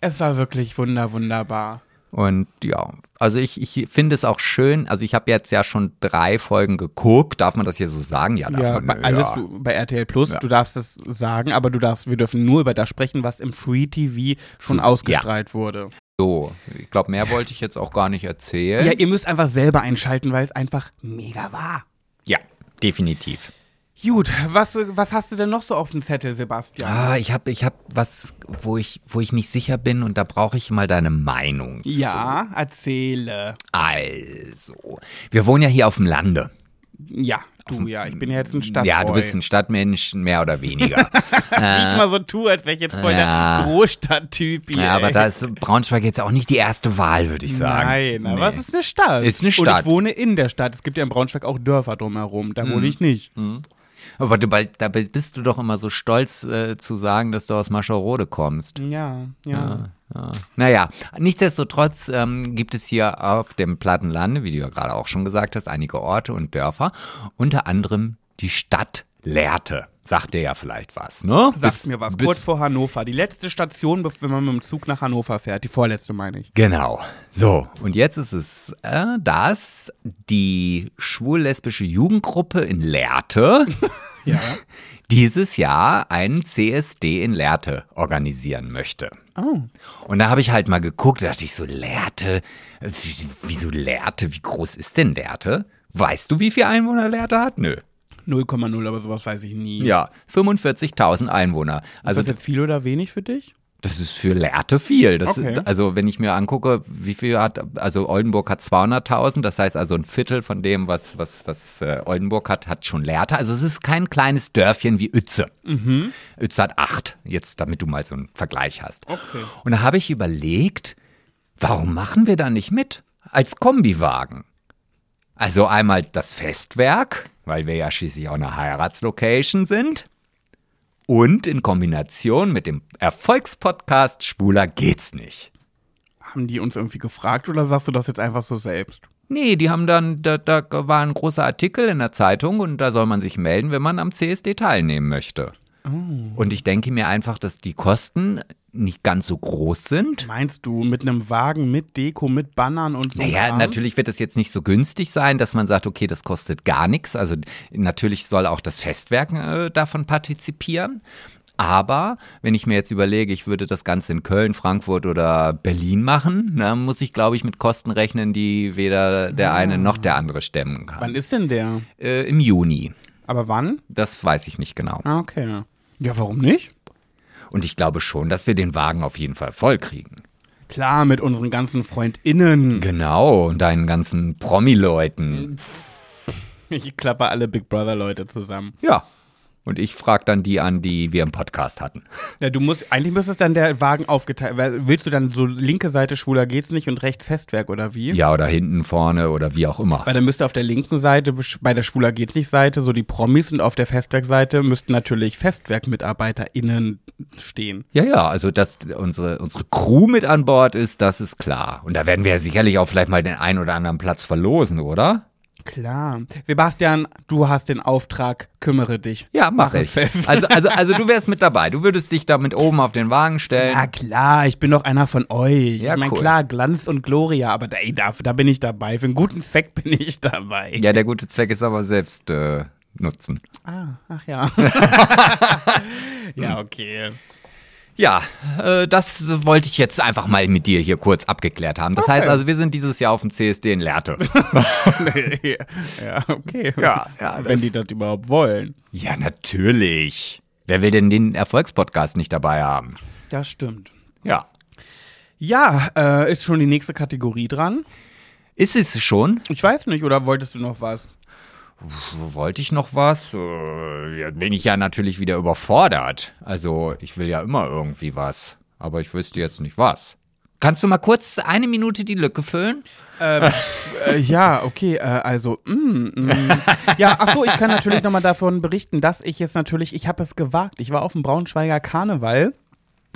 [SPEAKER 1] es war wirklich wunder, wunderbar.
[SPEAKER 2] Und ja, also ich, ich finde es auch schön, also ich habe jetzt ja schon drei Folgen geguckt, darf man das hier so sagen? Ja, darf
[SPEAKER 1] ja,
[SPEAKER 2] man.
[SPEAKER 1] Bei, alles ja. Du, bei RTL Plus, ja. du darfst es sagen, aber du darfst, wir dürfen nur über das sprechen, was im Free TV schon Zu, ausgestrahlt wurde.
[SPEAKER 2] So, ich glaube, mehr wollte ich jetzt auch gar nicht erzählen.
[SPEAKER 1] Ja, ihr müsst einfach selber einschalten, weil es einfach mega war.
[SPEAKER 2] ja definitiv.
[SPEAKER 1] Gut, was, was hast du denn noch so auf dem Zettel, Sebastian?
[SPEAKER 2] Ah, ich habe ich hab was, wo ich, wo ich nicht sicher bin und da brauche ich mal deine Meinung.
[SPEAKER 1] ja, erzähle.
[SPEAKER 2] Also, wir wohnen ja hier auf dem Lande.
[SPEAKER 1] Ja, du, ja, ich bin ja jetzt ein Stadtboy.
[SPEAKER 2] Ja, du bist ein Stadtmensch, mehr oder weniger. *laughs*
[SPEAKER 1] Wie ich mal so tue, als wäre ich jetzt voll
[SPEAKER 2] Ja.
[SPEAKER 1] der Großstadttyp hier.
[SPEAKER 2] ja, aber da ist Braunschweig jetzt auch nicht die erste Wahl, würde ich sagen.
[SPEAKER 1] Nein, aber
[SPEAKER 2] Nee.
[SPEAKER 1] es ist eine Stadt.
[SPEAKER 2] Ist eine
[SPEAKER 1] Und
[SPEAKER 2] Stadt.
[SPEAKER 1] ich wohne in der Stadt. Es gibt ja in Braunschweig auch Dörfer drumherum. Da
[SPEAKER 2] Mhm.
[SPEAKER 1] wohne ich nicht.
[SPEAKER 2] Aber du, dabei bist du doch immer so stolz äh, zu sagen, dass du aus Mascherode kommst.
[SPEAKER 1] Ja, ja.
[SPEAKER 2] Ja. Naja, nichtsdestotrotz ähm, gibt es hier auf dem Plattenlande, wie du ja gerade auch schon gesagt hast, einige Orte und Dörfer, unter anderem die Stadt Lehrte. Sagt dir ja vielleicht was, ne?
[SPEAKER 1] Sagt
[SPEAKER 2] Bis-
[SPEAKER 1] mir was. Kurz vor Hannover. Die letzte Station, wenn man mit dem Zug nach Hannover fährt. Die vorletzte, meine ich.
[SPEAKER 2] Genau. So, und jetzt ist es, äh, dass die schwul-lesbische Jugendgruppe in Lehrte *laughs*
[SPEAKER 1] Ja. *laughs*
[SPEAKER 2] dieses Jahr einen CSD in Lehrte organisieren möchte.
[SPEAKER 1] Oh.
[SPEAKER 2] Und da habe ich halt mal geguckt, da dachte ich so, Lehrte, wie- wieso Lehrte, wie groß ist denn Lehrte? Weißt du, wie viel Einwohner Lehrte hat? Nö.
[SPEAKER 1] 0,0, aber sowas weiß ich nie.
[SPEAKER 2] Ja, 45.000 Einwohner.
[SPEAKER 1] Ist
[SPEAKER 2] Also
[SPEAKER 1] das jetzt viel oder wenig für dich?
[SPEAKER 2] Das ist für Lehrte viel.
[SPEAKER 1] Okay.
[SPEAKER 2] Also wenn ich mir angucke, wie viel hat, also Oldenburg hat 200.000, das heißt also ein Viertel von dem, was, was, was äh, Oldenburg hat, hat schon Lehrte. Also es ist kein kleines Dörfchen wie Uetze.
[SPEAKER 1] Mhm.
[SPEAKER 2] Uetze hat acht, jetzt damit du mal so einen Vergleich hast.
[SPEAKER 1] Okay.
[SPEAKER 2] Und da habe ich überlegt, warum machen wir da nicht mit als Kombiwagen? Also einmal das Festwerk, weil wir ja schließlich auch eine Heiratslocation sind. Und in Kombination mit dem Erfolgspodcast Schwuler geht's nicht.
[SPEAKER 1] Haben die uns irgendwie gefragt oder sagst du das jetzt einfach so selbst?
[SPEAKER 2] Nee, die haben dann, da, da war ein großer Artikel in der Zeitung und da soll man sich melden, wenn man am CSD teilnehmen möchte. Und ich denke mir einfach, dass die Kosten nicht ganz so groß sind.
[SPEAKER 1] Meinst du mit einem Wagen, mit Deko, mit Bannern und so?
[SPEAKER 2] Naja,
[SPEAKER 1] Kram?
[SPEAKER 2] natürlich wird es jetzt nicht so günstig sein, dass man sagt, okay, das kostet gar nichts. Also natürlich soll auch das Festwerk äh, davon partizipieren. Aber wenn ich mir jetzt überlege, ich würde das Ganze in Köln, Frankfurt oder Berlin machen, dann muss ich, glaube ich, mit Kosten rechnen, die weder der eine noch der andere stemmen
[SPEAKER 1] Wann
[SPEAKER 2] kann.
[SPEAKER 1] ist denn der?
[SPEAKER 2] Äh, Im Juni.
[SPEAKER 1] Aber wann?
[SPEAKER 2] Das weiß ich nicht genau.
[SPEAKER 1] Ah, okay. Ja, warum nicht?
[SPEAKER 2] Und ich glaube schon, dass wir den Wagen auf jeden Fall voll kriegen.
[SPEAKER 1] Klar, mit unseren ganzen FreundInnen.
[SPEAKER 2] Genau, und deinen ganzen Promi-Leuten.
[SPEAKER 1] Ich klappe alle Big Brother-Leute zusammen.
[SPEAKER 2] Ja. Und ich frage dann die an, die wir im Podcast hatten.
[SPEAKER 1] Ja, du musst, eigentlich müsste es dann der Wagen aufgeteilt Willst du dann so linke Seite schwuler geht's nicht und rechts Festwerk oder wie?
[SPEAKER 2] Ja, oder hinten, vorne oder wie auch immer.
[SPEAKER 1] Weil dann müsste auf der linken Seite, bei der Schwuler geht's nicht Seite, so die Promis und auf der Festwerkseite müssten natürlich FestwerkmitarbeiterInnen stehen.
[SPEAKER 2] Ja, ja, also dass unsere, unsere Crew mit an Bord ist, das ist klar. Und da werden wir ja sicherlich auch vielleicht mal den einen oder anderen Platz verlosen, oder?
[SPEAKER 1] Klar. Sebastian, du hast den Auftrag, kümmere dich.
[SPEAKER 2] Ja, mach,
[SPEAKER 1] es
[SPEAKER 2] ich.
[SPEAKER 1] fest.
[SPEAKER 2] Also, also, *laughs* also du wärst mit dabei. Du würdest dich da mit oben auf den Wagen stellen.
[SPEAKER 1] Ja, klar, ich bin doch einer von euch.
[SPEAKER 2] Ja,
[SPEAKER 1] ich meine,
[SPEAKER 2] cool.
[SPEAKER 1] klar, Glanz und Gloria, aber da, ey, dafür, da bin ich dabei. Für einen guten Zweck *laughs* bin ich dabei.
[SPEAKER 2] Ja, der gute Zweck ist aber selbst äh, nutzen.
[SPEAKER 1] Ah, ach ja. *laughs* ja, okay.
[SPEAKER 2] Ja, äh, das wollte ich jetzt einfach mal mit dir hier kurz abgeklärt haben. Das
[SPEAKER 1] Okay.
[SPEAKER 2] heißt also, wir sind dieses Jahr auf dem CSD in Lehrte. *laughs*
[SPEAKER 1] ja, okay.
[SPEAKER 2] Ja, ja,
[SPEAKER 1] Wenn die das überhaupt wollen.
[SPEAKER 2] ja, natürlich. Wer will denn den Erfolgspodcast nicht dabei haben?
[SPEAKER 1] Das stimmt.
[SPEAKER 2] Ja.
[SPEAKER 1] Ja, äh, ist schon die nächste Kategorie dran?
[SPEAKER 2] Ist es schon?
[SPEAKER 1] Ich weiß nicht, oder wolltest du noch was?
[SPEAKER 2] Wollte ich noch was? Äh, bin ich ja natürlich wieder überfordert. Also, ich will ja immer irgendwie was. Aber ich wüsste jetzt nicht was. Kannst du mal kurz eine Minute die Lücke füllen?
[SPEAKER 1] Äh, ja, okay, äh, also, mm, mm. ja, ach so, ich kann natürlich nochmal davon berichten, dass ich jetzt natürlich, ich habe es gewagt. Ich war auf dem Braunschweiger Karneval.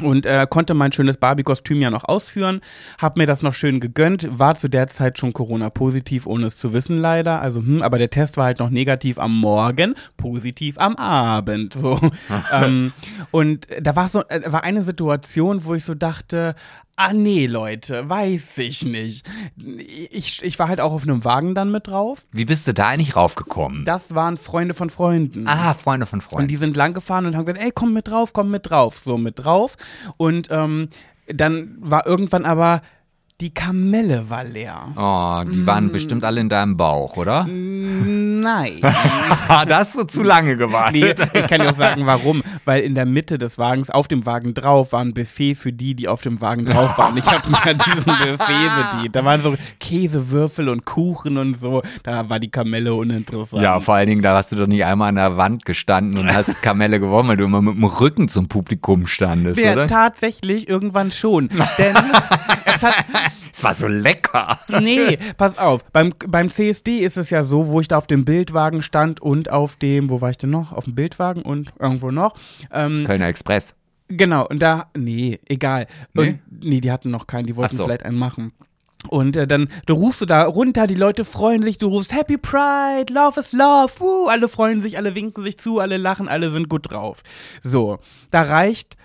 [SPEAKER 1] Und äh, konnte mein schönes Barbie-Kostüm ja noch ausführen, hab mir das noch schön gegönnt, war zu der Zeit schon Corona-positiv, ohne es zu wissen leider. Also, hm, aber der Test war halt noch negativ am Morgen, positiv am Abend. So. *laughs* ähm, und da war so, äh, war eine Situation, wo ich so dachte, ah nee, Leute, weiß ich nicht. Ich, ich war halt auch auf einem Wagen dann mit drauf.
[SPEAKER 2] Wie bist du da eigentlich raufgekommen?
[SPEAKER 1] Das waren Freunde von Freunden.
[SPEAKER 2] ah, Freunde von
[SPEAKER 1] Und
[SPEAKER 2] Freunden.
[SPEAKER 1] die sind lang gefahren und haben gesagt, ey, komm mit drauf, komm mit drauf. So mit drauf. Und ähm, dann war irgendwann aber die Kamelle war leer.
[SPEAKER 2] Oh, die waren bestimmt alle in deinem Bauch, oder? *laughs*
[SPEAKER 1] Nein. *laughs*
[SPEAKER 2] da hast du zu lange
[SPEAKER 1] Nee,
[SPEAKER 2] gewartet.
[SPEAKER 1] ich kann dir auch sagen, warum. Weil in der Mitte des Wagens, auf dem Wagen drauf, war ein Buffet für die, die auf dem Wagen drauf waren. Ich habe mir *laughs* diesen Buffet bedient. Da waren so Käsewürfel und Kuchen und so. Da war die Kamelle uninteressant.
[SPEAKER 2] Ja, vor allen Dingen, da hast du doch nicht einmal an der Wand gestanden und hast Kamelle gewonnen, weil du immer mit dem Rücken zum Publikum standest,
[SPEAKER 1] Ja,
[SPEAKER 2] oder?
[SPEAKER 1] tatsächlich irgendwann schon. Denn es hat, *laughs*
[SPEAKER 2] Es war so lecker.
[SPEAKER 1] nee, pass auf, beim, beim CSD ist es ja so, wo ich da auf dem Bildwagen stand und auf dem, wo war ich denn noch? Auf dem Bildwagen und irgendwo noch. Ähm,
[SPEAKER 2] Kölner Express.
[SPEAKER 1] Genau, und da, nee, egal.
[SPEAKER 2] Nee?
[SPEAKER 1] Und, nee, die hatten noch keinen, die wollten
[SPEAKER 2] so.
[SPEAKER 1] vielleicht einen machen. Und äh, dann, du rufst du da runter, die Leute freuen sich, du rufst Happy Pride, Love is Love, uh, alle freuen sich, alle winken sich zu, alle lachen, alle sind gut drauf. So, da reicht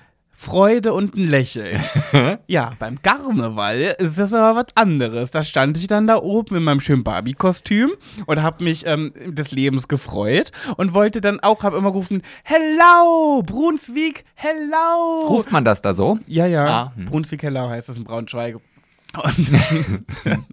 [SPEAKER 1] Freude und ein Lächeln. *laughs* ja, beim Karneval ist das aber was anderes. Da stand ich dann da oben in meinem schönen Barbie-Kostüm und habe mich ähm, des Lebens gefreut und wollte dann auch, habe immer gerufen, Hello, Brunswick, hello.
[SPEAKER 2] Ruft man das da so?
[SPEAKER 1] Ja, ja.
[SPEAKER 2] Ah, hm.
[SPEAKER 1] Brunswick Hellau heißt das in Braunschweig. Und *laughs*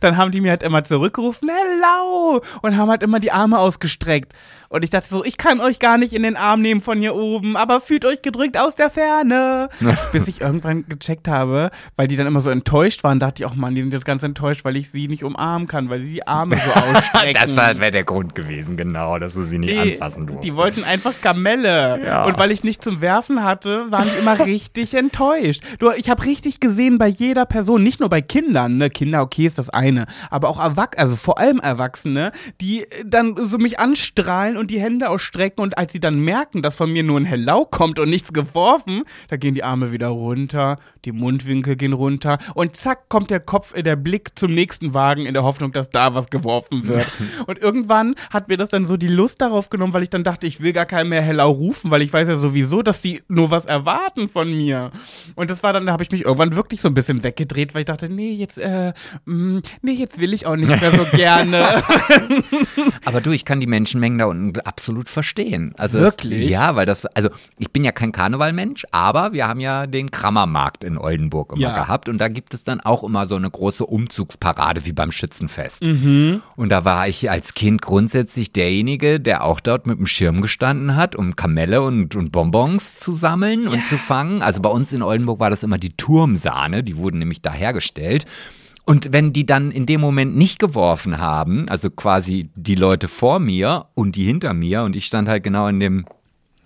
[SPEAKER 1] dann haben die mir halt immer zurückgerufen, hello, und haben halt immer die Arme ausgestreckt. Und ich dachte so, ich kann euch gar nicht in den Arm nehmen von hier oben, aber fühlt euch gedrückt aus der Ferne. *laughs* Bis ich irgendwann gecheckt habe, weil die dann immer so enttäuscht waren, dachte ich auch, Mann, die sind jetzt ganz enttäuscht, weil ich sie nicht umarmen kann, weil sie die Arme so *laughs* ausstrecken.
[SPEAKER 2] Das wäre der Grund gewesen, genau, dass du sie nicht
[SPEAKER 1] Die,
[SPEAKER 2] anfassen durftest.
[SPEAKER 1] die wollten einfach Kamelle.
[SPEAKER 2] Ja.
[SPEAKER 1] Und weil ich nicht zum Werfen hatte, waren die immer richtig enttäuscht. Du, ich habe richtig gesehen bei jeder Person, nicht nur bei Kindern, ne? Kinder, okay, ist das eine, aber auch Erwachsene, also vor allem Erwachsene, die dann so mich anstrahlen und die Hände ausstrecken und als sie dann merken, dass von mir nur ein Hello kommt und nichts geworfen, da gehen die Arme wieder runter, die Mundwinkel gehen runter und zack kommt der Kopf, äh, der Blick zum nächsten Wagen in der Hoffnung, dass da was geworfen wird. *laughs* und irgendwann hat mir das dann so die Lust darauf genommen, weil ich dann dachte, ich will gar keinen mehr Hello rufen, weil ich weiß ja sowieso, dass die nur was erwarten von mir. Und das war dann, da habe ich mich irgendwann wirklich so ein bisschen weggedreht, weil ich dachte, nee, jetzt, äh, mh, nee, jetzt will ich auch nicht mehr so gerne. *laughs*
[SPEAKER 2] Aber du, ich kann die Menschenmengen da unten absolut verstehen. Also
[SPEAKER 1] Wirklich?
[SPEAKER 2] Es, ja, weil das, also ich bin ja kein Karnevalmensch, aber wir haben ja den Krammermarkt in Oldenburg immer
[SPEAKER 1] Ja.
[SPEAKER 2] gehabt und da gibt es dann auch immer so eine große Umzugsparade wie beim Schützenfest.
[SPEAKER 1] Mhm.
[SPEAKER 2] Und da war ich als Kind grundsätzlich derjenige, der auch dort mit dem Schirm gestanden hat, um Kamelle und, und Bonbons zu sammeln und zu fangen. Also bei uns in Oldenburg war das immer die Turmsahne, die wurden nämlich da hergestellt. Und wenn die dann in dem Moment nicht geworfen haben, also quasi die Leute vor mir und die hinter mir und ich stand halt genau in dem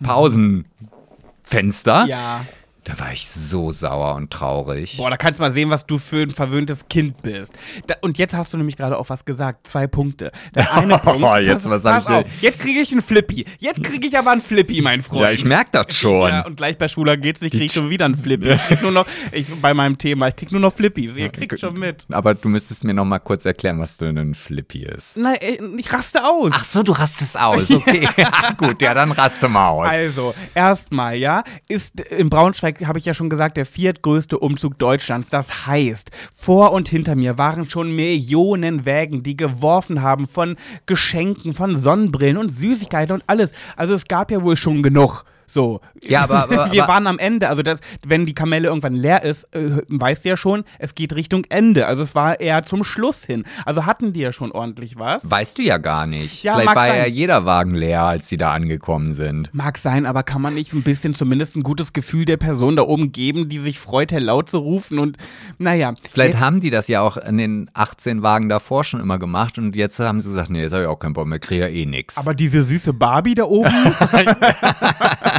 [SPEAKER 2] Pausenfenster,
[SPEAKER 1] ja.
[SPEAKER 2] Da war ich so sauer und traurig.
[SPEAKER 1] Boah, da kannst du mal sehen, was du für ein verwöhntes Kind bist. Da, und jetzt hast du nämlich gerade auch was gesagt. Zwei Punkte. Der *laughs* eine Punkt.
[SPEAKER 2] Oh, jetzt, was
[SPEAKER 1] pass
[SPEAKER 2] ich
[SPEAKER 1] auf, Jetzt kriege ich einen Flippy. Jetzt kriege ich aber einen Flippy, mein Freund.
[SPEAKER 2] Ja, ich merk das schon.
[SPEAKER 1] Ja, und gleich bei Schula geht's nicht, krieg ich schon wieder einen Flippy. Ich krieg nur noch, ich, bei meinem Thema, ich krieg nur noch Flippys. Ihr kriegt schon mit.
[SPEAKER 2] Aber du müsstest mir noch mal kurz erklären, was denn ein Flippy ist.
[SPEAKER 1] Nein, ey, ich raste aus.
[SPEAKER 2] Ach so, du rastest aus, *laughs* okay. *laughs* Gut, ja, dann raste mal aus.
[SPEAKER 1] Also, erstmal, ja, ist in Braunschweig, habe ich ja schon gesagt, der viertgrößte Umzug Deutschlands. Das heißt, vor und hinter mir waren schon Millionen Wägen, die geworfen haben von Geschenken, von Sonnenbrillen und Süßigkeiten und alles. Also es gab ja wohl schon genug. So.
[SPEAKER 2] Ja, aber- *laughs* aber-
[SPEAKER 1] wir
[SPEAKER 2] aber-
[SPEAKER 1] waren am Ende. Also, das, wenn die Kamelle irgendwann leer ist, äh, weißt du ja schon, es geht Richtung Ende. Also, es war eher zum Schluss hin. Also, hatten die ja schon ordentlich was.
[SPEAKER 2] Weißt du ja gar nicht.
[SPEAKER 1] Ja,
[SPEAKER 2] Vielleicht war ja
[SPEAKER 1] sein.
[SPEAKER 2] jeder Wagen leer, als sie da angekommen sind.
[SPEAKER 1] Mag sein, aber kann man nicht ein bisschen zumindest ein gutes Gefühl der Person da oben geben, die sich freut, laut zu rufen und naja.
[SPEAKER 2] Vielleicht
[SPEAKER 1] jetzt,
[SPEAKER 2] haben die das ja auch in den 18 Wagen davor schon immer gemacht und jetzt haben sie gesagt, nee, jetzt habe ich auch keinen Bock mehr, kriege ja eh nix.
[SPEAKER 1] aber diese süße Barbie da oben. *laughs* *laughs*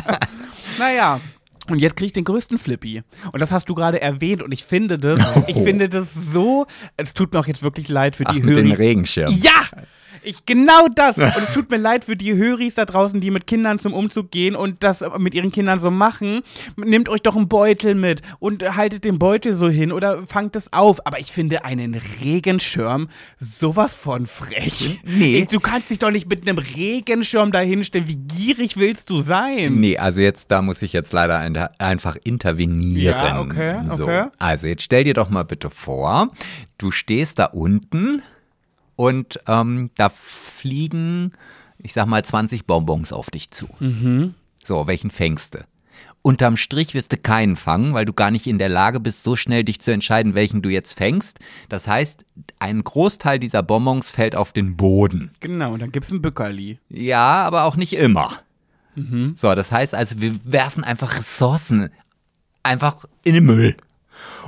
[SPEAKER 1] naja. Und jetzt kriege ich den größten Flippy. Und das hast du gerade erwähnt und ich finde das, ich finde das so, es tut mir auch jetzt wirklich leid für
[SPEAKER 2] Ach,
[SPEAKER 1] die
[SPEAKER 2] mit den
[SPEAKER 1] Höris.
[SPEAKER 2] Regenschirm.
[SPEAKER 1] Ja! Ich, genau das. Und es *laughs* tut mir leid für die Höris da draußen, die mit Kindern zum Umzug gehen und das mit ihren Kindern so machen. Nehmt euch doch einen Beutel mit und haltet den Beutel so hin oder fangt es auf. Aber ich finde einen Regenschirm sowas von frech.
[SPEAKER 2] Nee.
[SPEAKER 1] Du kannst dich doch nicht mit einem Regenschirm da hinstellen. Wie gierig willst du sein?
[SPEAKER 2] Nee, also jetzt, da muss ich jetzt leider ein, einfach intervenieren.
[SPEAKER 1] Ja, okay,
[SPEAKER 2] so.
[SPEAKER 1] okay.
[SPEAKER 2] Also jetzt stell dir doch mal bitte vor, du stehst da unten und ähm, da fliegen, ich sag mal, 20 Bonbons auf dich zu.
[SPEAKER 1] Mhm.
[SPEAKER 2] So, welchen fängst du? Unterm Strich wirst du keinen fangen, weil du gar nicht in der Lage bist, so schnell dich zu entscheiden, welchen du jetzt fängst. Das heißt, ein Großteil dieser Bonbons fällt auf den Boden.
[SPEAKER 1] Genau, und dann gibt's ein Bückerli.
[SPEAKER 2] Ja, aber auch nicht immer. So, das heißt also, wir werfen einfach Ressourcen einfach in den Müll.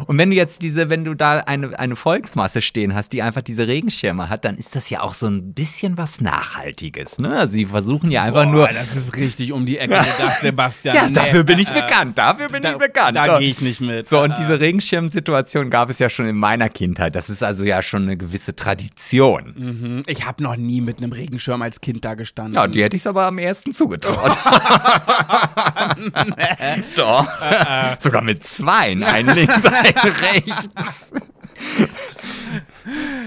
[SPEAKER 2] Und wenn du jetzt diese, wenn du da eine, eine Volksmasse stehen hast, die einfach diese Regenschirme hat, dann ist das ja auch so ein bisschen was Nachhaltiges. Ne? Also sie versuchen ja einfach nur.
[SPEAKER 1] Boah, das ist richtig um die Ecke gedacht, Sebastian. *laughs*
[SPEAKER 2] Ja,
[SPEAKER 1] Nee,
[SPEAKER 2] dafür bin ich
[SPEAKER 1] äh,
[SPEAKER 2] bekannt. Dafür bin
[SPEAKER 1] da,
[SPEAKER 2] ich bekannt.
[SPEAKER 1] Da gehe ich nicht mit.
[SPEAKER 2] So,
[SPEAKER 1] Äh,
[SPEAKER 2] und diese Regenschirmsituation gab es ja schon in meiner Kindheit. Das ist also ja schon eine gewisse Tradition.
[SPEAKER 1] mhm. Ich habe noch nie mit einem Regenschirm als Kind da gestanden.
[SPEAKER 2] Ja, die hätte ich es aber am ersten zugetraut. *laughs* *laughs* Doch. Sogar mit zwei. Ein links, ein rechts.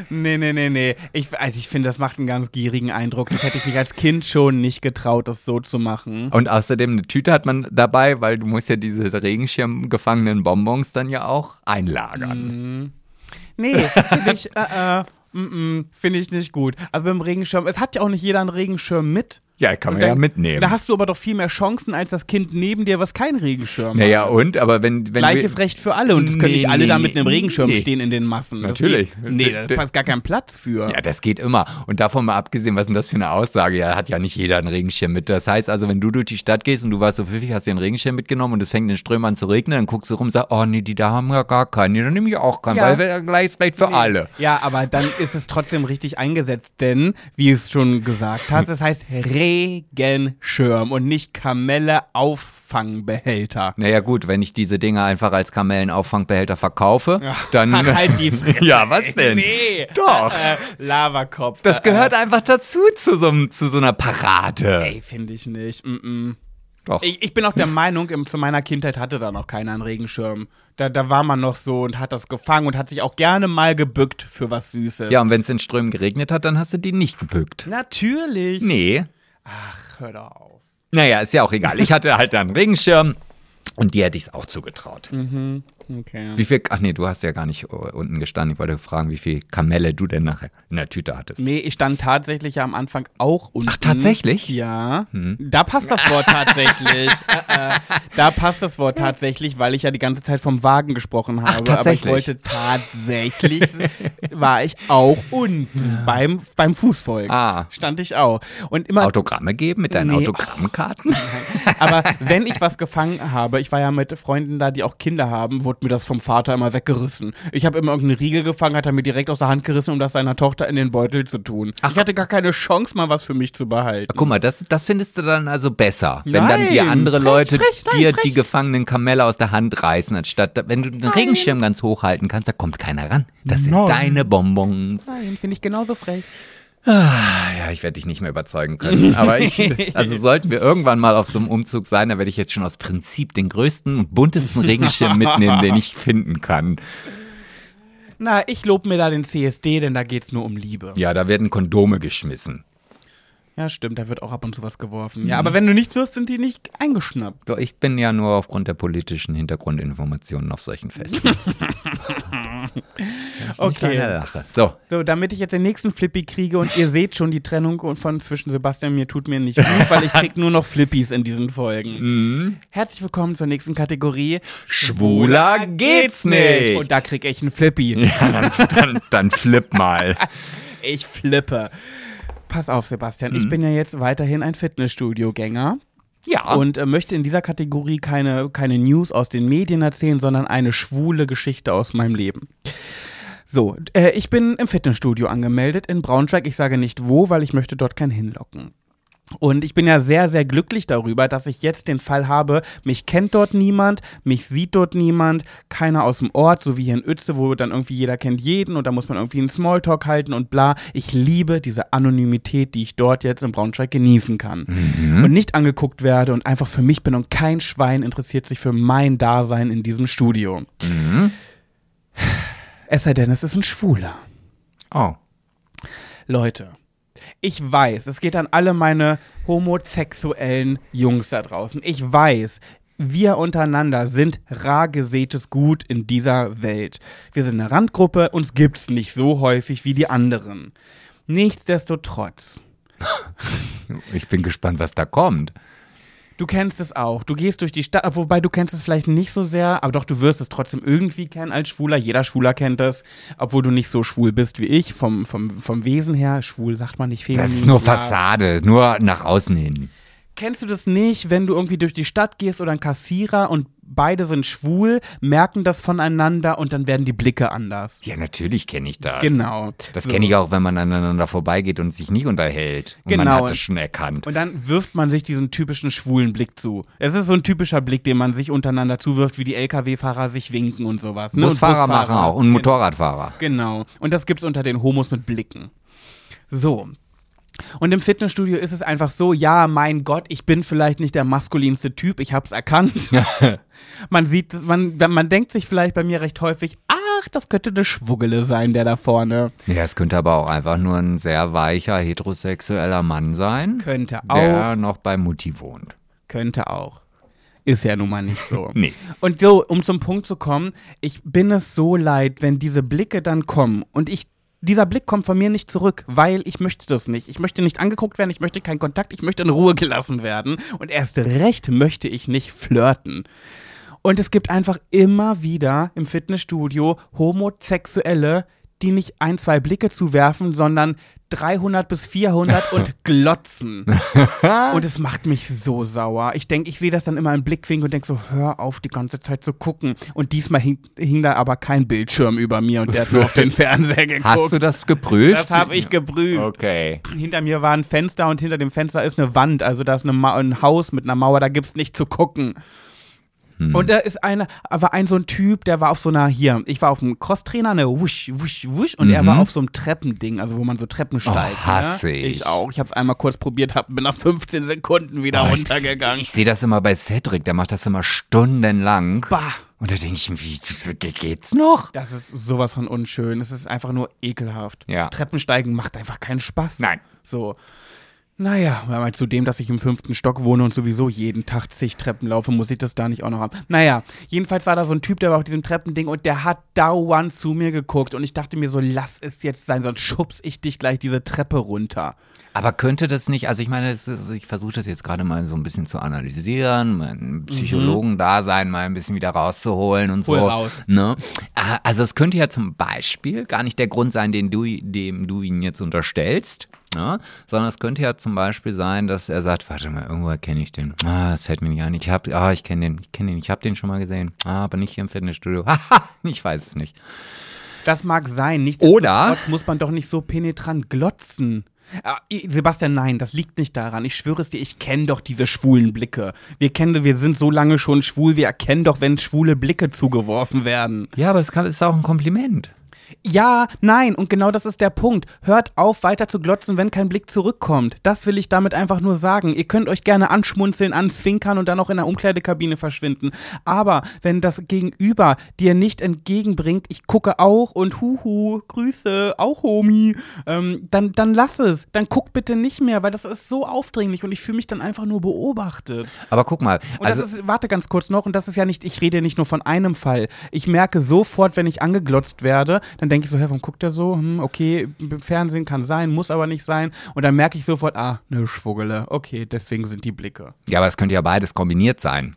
[SPEAKER 1] Nee, nee, nee, nee. Ich, also ich finde, das macht einen ganz gierigen Eindruck. Das hätte ich mich als Kind schon nicht getraut, das so zu machen.
[SPEAKER 2] Und außerdem eine Tüte hat man dabei, weil du musst ja diese Regenschirm gefangenen Bonbons dann ja auch einlagern.
[SPEAKER 1] Nee, finde ich, äh, äh, mm, mm, finde ich nicht gut. Also beim Regenschirm, es hat ja auch nicht jeder einen Regenschirm mit.
[SPEAKER 2] Ja, kann man
[SPEAKER 1] dann-
[SPEAKER 2] ja mitnehmen.
[SPEAKER 1] Da hast du aber doch viel mehr Chancen als das Kind neben dir, was keinen Regenschirm
[SPEAKER 2] naja,
[SPEAKER 1] hat.
[SPEAKER 2] und? Aber wenn, wenn
[SPEAKER 1] Gleiches Recht für alle und es können
[SPEAKER 2] Nee,
[SPEAKER 1] nicht alle
[SPEAKER 2] nee,
[SPEAKER 1] da mit einem Regenschirm
[SPEAKER 2] nee.
[SPEAKER 1] stehen in den Massen. Das
[SPEAKER 2] Natürlich.
[SPEAKER 1] Geht, nee, da passt gar kein Platz für.
[SPEAKER 2] Ja, das geht immer. Und davon mal abgesehen, was ist denn das für eine Aussage? Ja, hat ja nicht jeder einen Regenschirm mit. Das heißt also, wenn du durch die Stadt gehst und du warst so pfiffig, hast dir einen Regenschirm mitgenommen und es fängt in den Strömen an zu regnen, dann guckst du rum und sagst, oh nee, die da haben ja gar keinen. Nee, dann nehme ich auch keinen,
[SPEAKER 1] Ja.
[SPEAKER 2] weil wir gleich vielleicht für alle.
[SPEAKER 1] Ja, aber dann ist es trotzdem richtig eingesetzt, denn, wie du es schon gesagt hast, *laughs* es heißt Regenschirm und nicht Kamelle Auffangbehälter.
[SPEAKER 2] Naja gut, wenn ich diese Dinger einfach als Kamellenauffangbehälter verkaufe, dann...
[SPEAKER 1] Ach, halt die Fresse. *laughs*
[SPEAKER 2] ja, was denn?
[SPEAKER 1] Nee.
[SPEAKER 2] Doch.
[SPEAKER 1] Äh, Lavakopf.
[SPEAKER 2] Das
[SPEAKER 1] Äh,
[SPEAKER 2] gehört einfach dazu, zu so, zu so einer Parade.
[SPEAKER 1] Ey, finde ich nicht. Mm -mm.
[SPEAKER 2] Doch.
[SPEAKER 1] Ich, ich bin auch der *laughs* Meinung, im, zu meiner Kindheit hatte da noch keiner einen Regenschirm. Da, da war man noch so und hat das gefangen und hat sich auch gerne mal gebückt für was Süßes.
[SPEAKER 2] Ja, und wenn es in Strömen geregnet hat, dann hast du die nicht gebückt.
[SPEAKER 1] Natürlich.
[SPEAKER 2] Nee.
[SPEAKER 1] Ach, hör doch auf.
[SPEAKER 2] Naja, ist ja auch egal. Ich hatte halt einen Regenschirm und die hätte ich es auch zugetraut.
[SPEAKER 1] Okay.
[SPEAKER 2] Wie viel, ach nee, du hast ja gar nicht äh, unten gestanden. Ich wollte fragen, wie viel Kamelle du denn nachher in der Tüte hattest.
[SPEAKER 1] Nee, ich stand tatsächlich ja am Anfang auch unten.
[SPEAKER 2] Ach, tatsächlich?
[SPEAKER 1] Ja. Da passt das Wort tatsächlich. *laughs* äh, äh, da passt das Wort tatsächlich, weil ich ja die ganze Zeit vom Wagen gesprochen habe.
[SPEAKER 2] tatsächlich?
[SPEAKER 1] Aber ich wollte tatsächlich, war ich auch unten beim, beim Fußvolk.
[SPEAKER 2] Ah.
[SPEAKER 1] Stand ich auch. Und immer,
[SPEAKER 2] Autogramme geben mit deinen
[SPEAKER 1] Nee.
[SPEAKER 2] Autogrammkarten? *laughs*
[SPEAKER 1] aber wenn ich was gefangen habe, ich war ja mit Freunden da, die auch Kinder haben, wurde mir das vom Vater immer weggerissen. Ich habe immer irgendeine Riegel gefangen, hat er mir direkt aus der Hand gerissen, um das seiner Tochter in den Beutel zu tun. Ich hatte gar keine Chance, mal was für mich zu behalten.
[SPEAKER 2] Guck mal, das, das findest du dann also besser, wenn dann dir
[SPEAKER 1] Nein,
[SPEAKER 2] andere
[SPEAKER 1] frech,
[SPEAKER 2] Leute
[SPEAKER 1] frech, nein,
[SPEAKER 2] dir
[SPEAKER 1] frech.
[SPEAKER 2] die gefangenen Kamelle aus der Hand reißen, anstatt wenn du den Regenschirm ganz hochhalten kannst, da kommt keiner ran. Das sind
[SPEAKER 1] Nein.
[SPEAKER 2] deine Bonbons.
[SPEAKER 1] Nein, finde ich genauso frech.
[SPEAKER 2] Ja, ich werde dich nicht mehr überzeugen können. Aber ich, *laughs* also sollten wir irgendwann mal auf so einem Umzug sein, dann werde ich jetzt schon aus Prinzip den größten und buntesten Regenschirm mitnehmen, den ich finden kann.
[SPEAKER 1] Na, ich lob mir da den CSD, denn da geht's nur um Liebe.
[SPEAKER 2] Ja, da werden Kondome geschmissen.
[SPEAKER 1] Ja, stimmt, da wird auch ab und zu was geworfen. Ja, aber wenn du nichts wirst, sind die nicht eingeschnappt.
[SPEAKER 2] Doch, ich bin ja nur aufgrund der politischen Hintergrundinformationen auf solchen Festen. *laughs*
[SPEAKER 1] Okay.
[SPEAKER 2] Lache. So,
[SPEAKER 1] So, damit ich jetzt den nächsten Flippy kriege und ihr seht schon, die Trennung von zwischen Sebastian und mir tut mir nicht gut, *laughs* weil ich krieg nur noch Flippies in diesen Folgen. Herzlich willkommen zur nächsten Kategorie.
[SPEAKER 2] Schwuler geht's nicht.
[SPEAKER 1] Und da krieg ich einen Flippy.
[SPEAKER 2] ja, dann, dann, dann flip mal. *laughs*
[SPEAKER 1] Ich flippe. Pass auf, Sebastian, ich bin ja jetzt weiterhin ein Fitnessstudio-Gänger.
[SPEAKER 2] Ja.
[SPEAKER 1] und äh, möchte in dieser Kategorie keine, keine News aus den Medien erzählen, sondern eine schwule Geschichte aus meinem Leben. So, äh, ich bin im Fitnessstudio angemeldet in Braunschweig. Ich sage nicht wo, weil ich möchte dort keinen hinlocken. Und ich bin ja sehr, sehr glücklich darüber, dass ich jetzt den Fall habe, mich kennt dort niemand, mich sieht dort niemand, keiner aus dem Ort, so wie hier in Uetze, wo dann irgendwie jeder kennt jeden und da muss man irgendwie einen Smalltalk halten und bla. Ich liebe diese Anonymität, die ich dort jetzt in Braunschweig genießen kann. Und nicht angeguckt werde und einfach für mich bin und kein Schwein interessiert sich für mein Dasein in diesem Studio. Es sei denn, es ist ein Schwuler.
[SPEAKER 2] Oh.
[SPEAKER 1] Leute, ich weiß, es geht an alle meine homosexuellen Jungs da draußen. Ich weiß, wir untereinander sind rar gesätes Gut in dieser Welt. Wir sind eine Randgruppe, uns gibt's nicht so häufig wie die anderen. Nichtsdestotrotz, *laughs*
[SPEAKER 2] Ich bin gespannt, was da kommt.
[SPEAKER 1] Du kennst es auch. Du gehst durch die Stadt, wobei du kennst es vielleicht nicht so sehr, aber doch, du wirst es trotzdem irgendwie kennen als Schwuler. Jeder Schwuler kennt es, obwohl du nicht so schwul bist wie ich, vom, vom, vom Wesen her. Schwul sagt man nicht feminin.
[SPEAKER 2] Das ist nur. Fassade, nur nach außen hin.
[SPEAKER 1] Kennst du das nicht, wenn du irgendwie durch die Stadt gehst oder ein Kassierer und beide sind schwul, merken das voneinander und dann werden die Blicke anders?
[SPEAKER 2] Ja, natürlich kenne ich das.
[SPEAKER 1] Genau.
[SPEAKER 2] Das
[SPEAKER 1] So.
[SPEAKER 2] kenne ich auch, wenn man aneinander vorbeigeht und sich nicht unterhält. Und man
[SPEAKER 1] Genau.
[SPEAKER 2] hat es schon erkannt.
[SPEAKER 1] Und dann wirft man sich diesen typischen schwulen Blick zu. Es ist so ein typischer Blick, den man sich untereinander zuwirft, wie die Lkw-Fahrer sich winken und sowas. Ne? Und
[SPEAKER 2] Busfahrer machen auch und Motorradfahrer.
[SPEAKER 1] Genau. Und das gibt's unter den Homos mit Blicken. So. Und im Fitnessstudio ist es einfach so, ja, mein Gott, ich bin vielleicht nicht der maskulinste Typ, ich hab's erkannt. *laughs* man sieht, man, man denkt sich vielleicht bei mir recht häufig, ach, das könnte eine Schwuggele sein, der da vorne.
[SPEAKER 2] Ja, es könnte aber auch einfach nur ein sehr weicher heterosexueller Mann sein,
[SPEAKER 1] Könnte auch.
[SPEAKER 2] der noch bei Mutti wohnt.
[SPEAKER 1] Könnte auch. Ist ja nun mal nicht so. *laughs*
[SPEAKER 2] Nee.
[SPEAKER 1] Und so, um zum Punkt zu kommen, ich bin es so leid, wenn diese Blicke dann kommen und ich. Dieser Blick kommt von mir nicht zurück, weil ich möchte das nicht. Ich möchte nicht angeguckt werden, ich möchte keinen Kontakt, ich möchte in Ruhe gelassen werden. Und erst recht möchte ich nicht flirten. Und es gibt einfach immer wieder im Fitnessstudio Homosexuelle, die nicht ein, zwei Blicke zuwerfen, sondern 300 bis 400 und *laughs* glotzen. *laughs* und es macht mich so sauer. Ich denke, ich sehe das dann immer im Blickwinkel und denke so, hör auf, die ganze Zeit zu gucken. Und diesmal hing, hing da aber kein Bildschirm über mir und der hat nur auf den *laughs* Fernseher geguckt.
[SPEAKER 2] Hast du das geprüft?
[SPEAKER 1] Das habe ich geprüft.
[SPEAKER 2] Okay.
[SPEAKER 1] Hinter mir war ein Fenster und hinter dem Fenster ist eine Wand. Also da ist eine ein Haus mit einer Mauer, da gibt's nicht zu gucken. Und da ist einer, aber ein so ein Typ, der war auf so einer, hier, ich war auf einem Crosstrainer, eine wusch, wusch, wusch, und er war auf so einem Treppending, also wo man so Treppen steigt.
[SPEAKER 2] hasse
[SPEAKER 1] ne?
[SPEAKER 2] ich.
[SPEAKER 1] Ich auch. Ich hab's einmal kurz probiert, hab, bin nach 15 Sekunden wieder
[SPEAKER 2] Oh, ich-
[SPEAKER 1] runtergegangen.
[SPEAKER 2] Ich sehe das immer bei Cedric, der macht das immer stundenlang.
[SPEAKER 1] bah,
[SPEAKER 2] Und da denke ich, wie ge- geht's noch?
[SPEAKER 1] das ist sowas von unschön. Es ist einfach nur ekelhaft.
[SPEAKER 2] Ja.
[SPEAKER 1] Treppensteigen macht einfach keinen Spaß.
[SPEAKER 2] Nein.
[SPEAKER 1] So. Naja, aber zu dem, dass ich im fünften Stock wohne und sowieso jeden Tag zig Treppen laufe, muss ich das da nicht auch noch haben. Naja, jedenfalls war da so ein Typ, der war auf diesem Treppending und der hat dauernd zu mir geguckt und ich dachte mir so, lass es jetzt sein, sonst schubs ich dich gleich diese Treppe runter.
[SPEAKER 2] Aber könnte das nicht, also ich meine, ist, ich versuche das jetzt gerade mal so ein bisschen zu analysieren, meinen Psychologen-Dasein mal ein bisschen wieder rauszuholen und
[SPEAKER 1] Hol
[SPEAKER 2] so.
[SPEAKER 1] raus.
[SPEAKER 2] Ne? Ah, Also es könnte ja zum Beispiel gar nicht der Grund sein, den du, dem du ihn jetzt unterstellst, ne? sondern es könnte ja zum Beispiel sein, dass er sagt, warte mal, irgendwo kenne ich den. Ah, das fällt mir nicht ein. Ich habe, ah, ich kenne den, ich kenne den, ich habe den schon mal gesehen. Ah, aber nicht hier im Fitnessstudio. Haha, *laughs* ich weiß es nicht.
[SPEAKER 1] Das mag sein,
[SPEAKER 2] Oder-
[SPEAKER 1] nichtsdestotrotz muss man doch nicht so penetrant glotzen. Ah, Sebastian, nein, das liegt nicht daran. Ich schwöre es dir, ich kenne doch diese schwulen Blicke. Wir kennen, wir sind so lange schon schwul, wir erkennen doch, wenn schwule Blicke zugeworfen werden.
[SPEAKER 2] Ja, aber es kann, ist auch ein Kompliment.
[SPEAKER 1] Ja, nein, und genau das ist der Punkt. Hört auf, weiter zu glotzen, wenn kein Blick zurückkommt. Das will ich damit einfach nur sagen. Ihr könnt euch gerne anschmunzeln, anzwinkern und dann auch in der Umkleidekabine verschwinden. Aber wenn das Gegenüber dir nicht entgegenbringt, ich gucke auch und huhu, Grüße, auch Homie, ähm, dann, dann lass es. Dann guck bitte nicht mehr, weil das ist so aufdringlich und ich fühle mich dann einfach nur beobachtet.
[SPEAKER 2] Aber guck mal,
[SPEAKER 1] Und
[SPEAKER 2] also,
[SPEAKER 1] das ist, warte ganz kurz noch, und das ist ja nicht, ich rede nicht nur von einem Fall. Ich merke sofort, wenn ich angeglotzt werde, dann denke ich so, hä, warum guckt der so? Hm, okay, Fernsehen kann sein, muss aber nicht sein. Und dann merke ich sofort, ah, ne Schwuggele. Okay, deswegen sind die Blicke.
[SPEAKER 2] ja, aber es könnte ja beides kombiniert sein.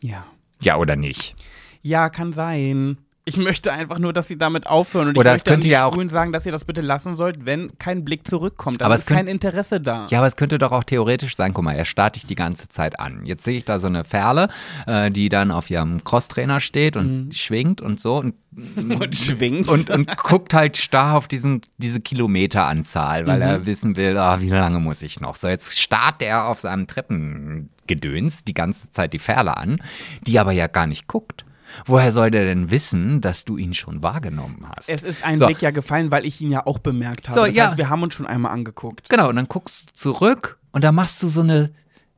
[SPEAKER 1] Ja.
[SPEAKER 2] Ja, oder nicht?
[SPEAKER 1] Ja, kann sein. Ich möchte einfach nur, dass sie damit aufhören. Und
[SPEAKER 2] Oder
[SPEAKER 1] ich möchte an
[SPEAKER 2] könnte
[SPEAKER 1] die
[SPEAKER 2] ja
[SPEAKER 1] sagen, dass ihr das bitte lassen sollt, wenn kein Blick zurückkommt.
[SPEAKER 2] Aber
[SPEAKER 1] Aber
[SPEAKER 2] es
[SPEAKER 1] ist kein Interesse da.
[SPEAKER 2] Ja, aber es könnte doch auch theoretisch sein, guck mal, er starrt dich die ganze Zeit an. Jetzt sehe ich da so eine Ferle, äh, die dann auf ihrem Crosstrainer steht und schwingt und so und, *laughs*
[SPEAKER 1] Und schwingt.
[SPEAKER 2] und, und guckt halt starr auf diesen, diese Kilometeranzahl, weil er wissen will, ah, wie lange muss ich noch. So, jetzt starrt er auf seinem Treppengedöns die ganze Zeit die Ferle an, die aber ja gar nicht guckt. Woher soll der denn wissen, dass du ihn schon wahrgenommen hast?
[SPEAKER 1] es ist ein
[SPEAKER 2] So.
[SPEAKER 1] Blick ja gefallen, weil ich ihn ja auch bemerkt habe.
[SPEAKER 2] So,
[SPEAKER 1] das
[SPEAKER 2] ja.
[SPEAKER 1] heißt, wir haben uns schon einmal angeguckt.
[SPEAKER 2] Genau, und dann guckst du zurück und da machst du so eine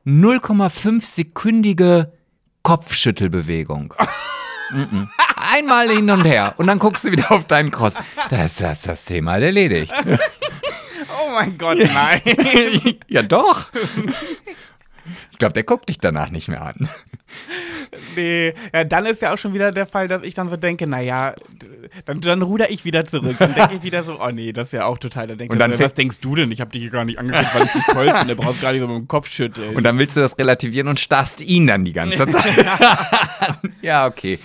[SPEAKER 2] 0,5 sekündige Kopfschüttelbewegung. *laughs* Mhm. Einmal hin und her und dann guckst du wieder auf deinen Cross. Da ist das, das Thema erledigt. *laughs*
[SPEAKER 1] Oh mein Gott, *laughs* nein.
[SPEAKER 2] ja, doch. Ich glaube, der guckt dich danach nicht mehr an. *laughs*
[SPEAKER 1] Nee, ja, dann ist ja auch schon wieder der Fall, dass ich dann so denke, naja, dann, dann ruder ich wieder zurück. Dann denke ich wieder so, oh nee, das ist ja auch total. Dann denke
[SPEAKER 2] Und dann
[SPEAKER 1] ich, was denkst du denn? Ich habe dich hier gar nicht angeguckt, weil ich dich toll finde. Brauchst gar nicht so mit dem Kopf schütteln.
[SPEAKER 2] Und dann willst du das relativieren und starrst ihn dann die ganze *laughs* Zeit. *laughs* ja, okay.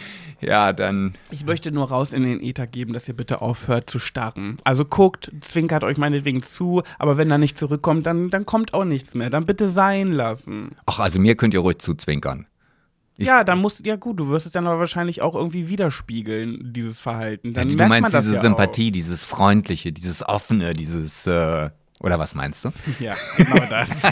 [SPEAKER 2] Ja, dann.
[SPEAKER 1] Ich möchte nur raus in den Ether geben, dass ihr bitte aufhört zu starren. Also guckt, zwinkert euch meinetwegen zu, aber wenn er nicht zurückkommt, dann, dann kommt auch nichts mehr. Dann bitte sein lassen.
[SPEAKER 2] Ach, also mir könnt ihr ruhig zuzwinkern. Ich-
[SPEAKER 1] ja, dann musst ja gut, du wirst es dann aber wahrscheinlich auch irgendwie widerspiegeln, dieses Verhalten. Dann
[SPEAKER 2] du
[SPEAKER 1] merkt man
[SPEAKER 2] meinst diese
[SPEAKER 1] ja
[SPEAKER 2] Sympathie, dieses Freundliche, dieses Offene, dieses. Äh, oder was meinst du?
[SPEAKER 1] Auch. Ja, genau das. *laughs*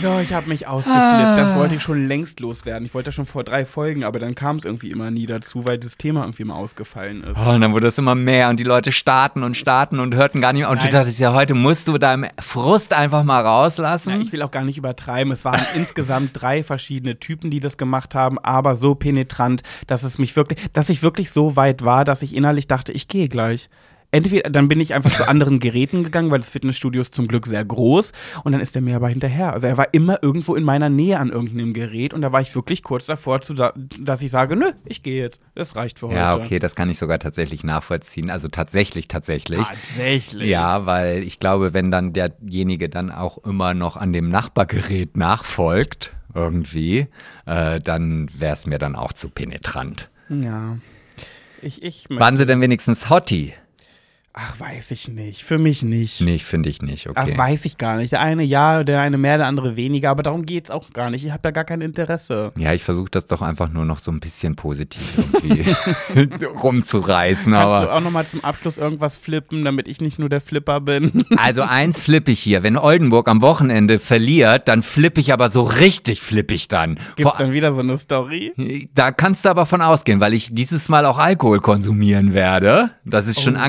[SPEAKER 1] So, ich habe mich ausgeflippt. Das wollte ich schon längst loswerden. Ich wollte das schon vor drei Folgen, aber dann kam es irgendwie immer nie dazu, weil das Thema irgendwie immer ausgefallen ist.
[SPEAKER 2] Oh, und dann wurde es immer mehr und die Leute starten und starten und hörten gar nicht mehr. Und
[SPEAKER 1] Nein.
[SPEAKER 2] du dachtest ja, heute musst du deinem Frust einfach mal rauslassen.
[SPEAKER 1] Ja, ich will auch gar nicht übertreiben. Es waren *laughs* insgesamt drei verschiedene Typen, die das gemacht haben, aber so penetrant, dass es mich wirklich, dass ich wirklich so weit war, dass ich innerlich dachte, ich gehe gleich. Entweder dann bin ich einfach zu anderen Geräten gegangen, weil das Fitnessstudio ist zum Glück sehr groß und dann ist er mir aber hinterher. Also er war immer irgendwo in meiner Nähe an irgendeinem Gerät und da war ich wirklich kurz davor, zu, da- dass ich sage, nö, ich gehe jetzt. Das reicht für heute.
[SPEAKER 2] ja, okay, das kann ich sogar tatsächlich nachvollziehen. Also tatsächlich, tatsächlich.
[SPEAKER 1] Tatsächlich.
[SPEAKER 2] Ja, weil ich glaube, wenn dann derjenige dann auch immer noch an dem Nachbargerät nachfolgt, irgendwie, äh, dann wäre es mir dann auch zu penetrant.
[SPEAKER 1] Ja. Ich, ich
[SPEAKER 2] Waren sie denn wenigstens Hottie?
[SPEAKER 1] Ach, weiß ich nicht. Für mich nicht.
[SPEAKER 2] Nee, finde ich nicht, okay.
[SPEAKER 1] Ach, weiß ich gar nicht. Der eine ja, der eine mehr, der andere weniger, aber darum geht's auch gar nicht. Ich habe da gar kein Interesse.
[SPEAKER 2] ja, ich versuche das doch einfach nur noch so ein bisschen positiv irgendwie *laughs* rumzureißen,
[SPEAKER 1] Kannst du
[SPEAKER 2] aber.
[SPEAKER 1] auch nochmal zum Abschluss irgendwas flippen, damit ich nicht nur der Flipper bin? *laughs*
[SPEAKER 2] Also eins flippe ich hier. Wenn Oldenburg am Wochenende verliert, dann flippe ich aber so richtig flippig dann.
[SPEAKER 1] Gibt's
[SPEAKER 2] Vor,
[SPEAKER 1] dann wieder so eine Story?
[SPEAKER 2] da kannst du aber von ausgehen, weil ich dieses Mal auch Alkohol konsumieren werde. Das ist schon
[SPEAKER 1] Oh.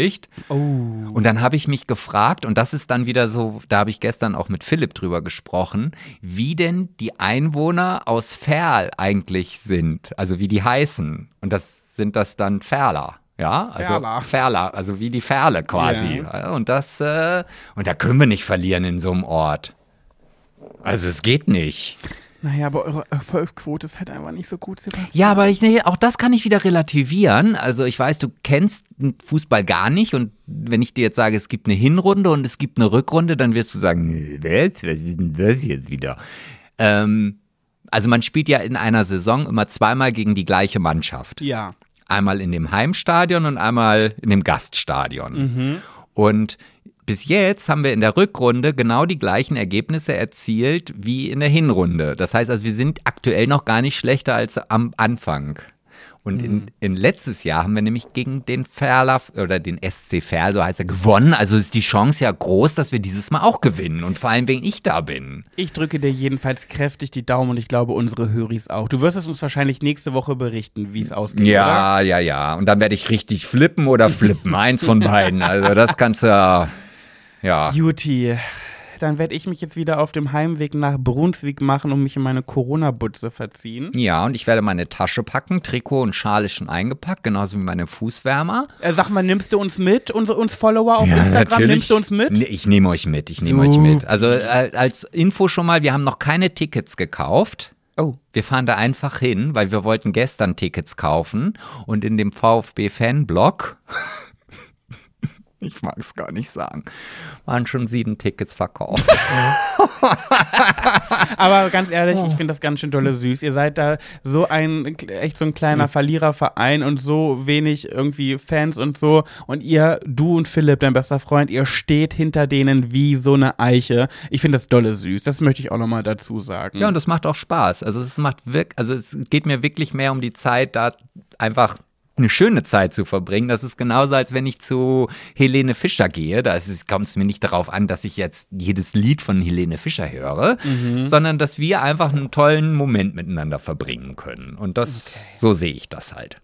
[SPEAKER 2] Angekündigt.
[SPEAKER 1] Oh.
[SPEAKER 2] Und dann habe ich mich gefragt, und das ist dann wieder so, da habe ich gestern auch mit Philipp drüber gesprochen, wie denn die Einwohner aus Ferl eigentlich sind, also wie die heißen. Und das sind das dann Ferler. Ja, also
[SPEAKER 1] Ferler.
[SPEAKER 2] Ferler, also wie die Ferle quasi.
[SPEAKER 1] Ja,
[SPEAKER 2] Und das, äh, und da können wir nicht verlieren in so einem Ort. Also es geht nicht.
[SPEAKER 1] Naja, aber eure Erfolgsquote ist halt einfach nicht so gut, Sebastian.
[SPEAKER 2] Ja, aber ich, auch das kann ich wieder relativieren. Also ich weiß, du kennst Fußball gar nicht und wenn ich dir jetzt sage, es gibt eine Hinrunde und es gibt eine Rückrunde, dann wirst du sagen, "Nee, was, was ist denn das jetzt wieder? Ähm, also man spielt ja in einer Saison immer zweimal gegen die gleiche Mannschaft.
[SPEAKER 1] Ja.
[SPEAKER 2] Einmal in dem Heimstadion und einmal in dem Gaststadion. Und bis jetzt haben wir in der Rückrunde genau die gleichen Ergebnisse erzielt wie in der Hinrunde. Das heißt also, wir sind aktuell noch gar nicht schlechter als am Anfang. Und in, in letztes Jahr haben wir nämlich gegen den Ferler oder den SC Ferl, so heißt er, gewonnen. Also ist die Chance ja groß, dass wir dieses Mal auch gewinnen. Und vor allem, wenn ich da bin.
[SPEAKER 1] Ich drücke dir jedenfalls kräftig die Daumen und ich glaube, unsere Höris auch. Du wirst es uns wahrscheinlich nächste Woche berichten, wie es ausgeht. Oder?
[SPEAKER 2] Ja, ja, ja. Und dann werde ich richtig flippen oder flippen. Eins von beiden. Also das kannst du ja. Ja.
[SPEAKER 1] Juti, dann werde ich mich jetzt wieder auf dem Heimweg nach Brunswick machen und mich in meine Corona-Butze verziehen.
[SPEAKER 2] Ja, und ich werde meine Tasche packen. Trikot und Schal ist schon eingepackt, genauso wie meine Fußwärmer.
[SPEAKER 1] Äh, sag mal, nimmst du uns mit, unsere, uns Follower auf Instagram? Nimmst du uns mit?
[SPEAKER 2] Nee, Ich nehme euch mit, ich nehme euch mit. Also äh, als Info schon mal, wir haben noch keine Tickets gekauft.
[SPEAKER 1] Oh.
[SPEAKER 2] Wir fahren da einfach hin, weil wir wollten gestern Tickets kaufen und in dem VfB-Fanblog, ich mag es gar nicht sagen, waren schon sieben Tickets verkauft. *laughs*
[SPEAKER 1] Aber ganz ehrlich, ich finde das ganz schön dolle süß. Ihr seid da so ein, echt so ein kleiner Verliererverein und so wenig irgendwie Fans und so. Und ihr, du und Philipp, dein bester Freund, ihr steht hinter denen wie so eine Eiche. Ich finde das dolle süß. Das möchte ich auch nochmal dazu sagen.
[SPEAKER 2] Ja, und das macht auch Spaß. Also es macht wirklich, also es geht mir wirklich mehr um die Zeit, da einfach eine schöne Zeit zu verbringen. Das ist genauso, als wenn ich zu Helene Fischer gehe. Da kommt es mir nicht darauf an, dass ich jetzt jedes Lied von Helene Fischer höre, sondern dass wir einfach einen tollen Moment miteinander verbringen können. Und das, so sehe ich das halt.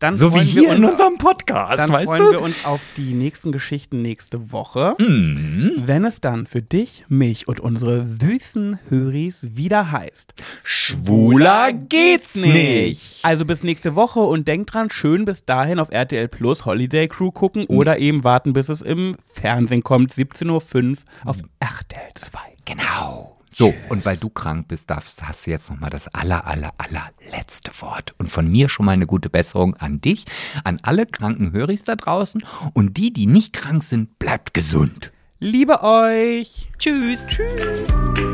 [SPEAKER 1] Dann
[SPEAKER 2] So wie hier in
[SPEAKER 1] uns-
[SPEAKER 2] unserem Podcast,
[SPEAKER 1] Dann
[SPEAKER 2] weißt
[SPEAKER 1] freuen
[SPEAKER 2] du?
[SPEAKER 1] wir uns auf die nächsten Geschichten nächste Woche,
[SPEAKER 2] Mhm.
[SPEAKER 1] wenn es dann für dich, mich und unsere süßen Höris wieder heißt.
[SPEAKER 2] Schwuler geht's nicht.
[SPEAKER 1] Also bis nächste Woche und denkt dran, schön bis dahin auf RTL Plus Holiday Crew gucken oder eben warten, bis es im Fernsehen kommt, 17.05 Uhr auf RTL 2.
[SPEAKER 2] Genau. So, und weil du krank bist, darfst, hast du jetzt nochmal das aller, aller, aller letzte Wort. Und von mir schon mal eine gute Besserung an dich, an alle kranken Höris da draußen und die, die nicht krank sind, bleibt gesund.
[SPEAKER 1] Liebe euch.
[SPEAKER 2] Tschüss.
[SPEAKER 1] Tschüss.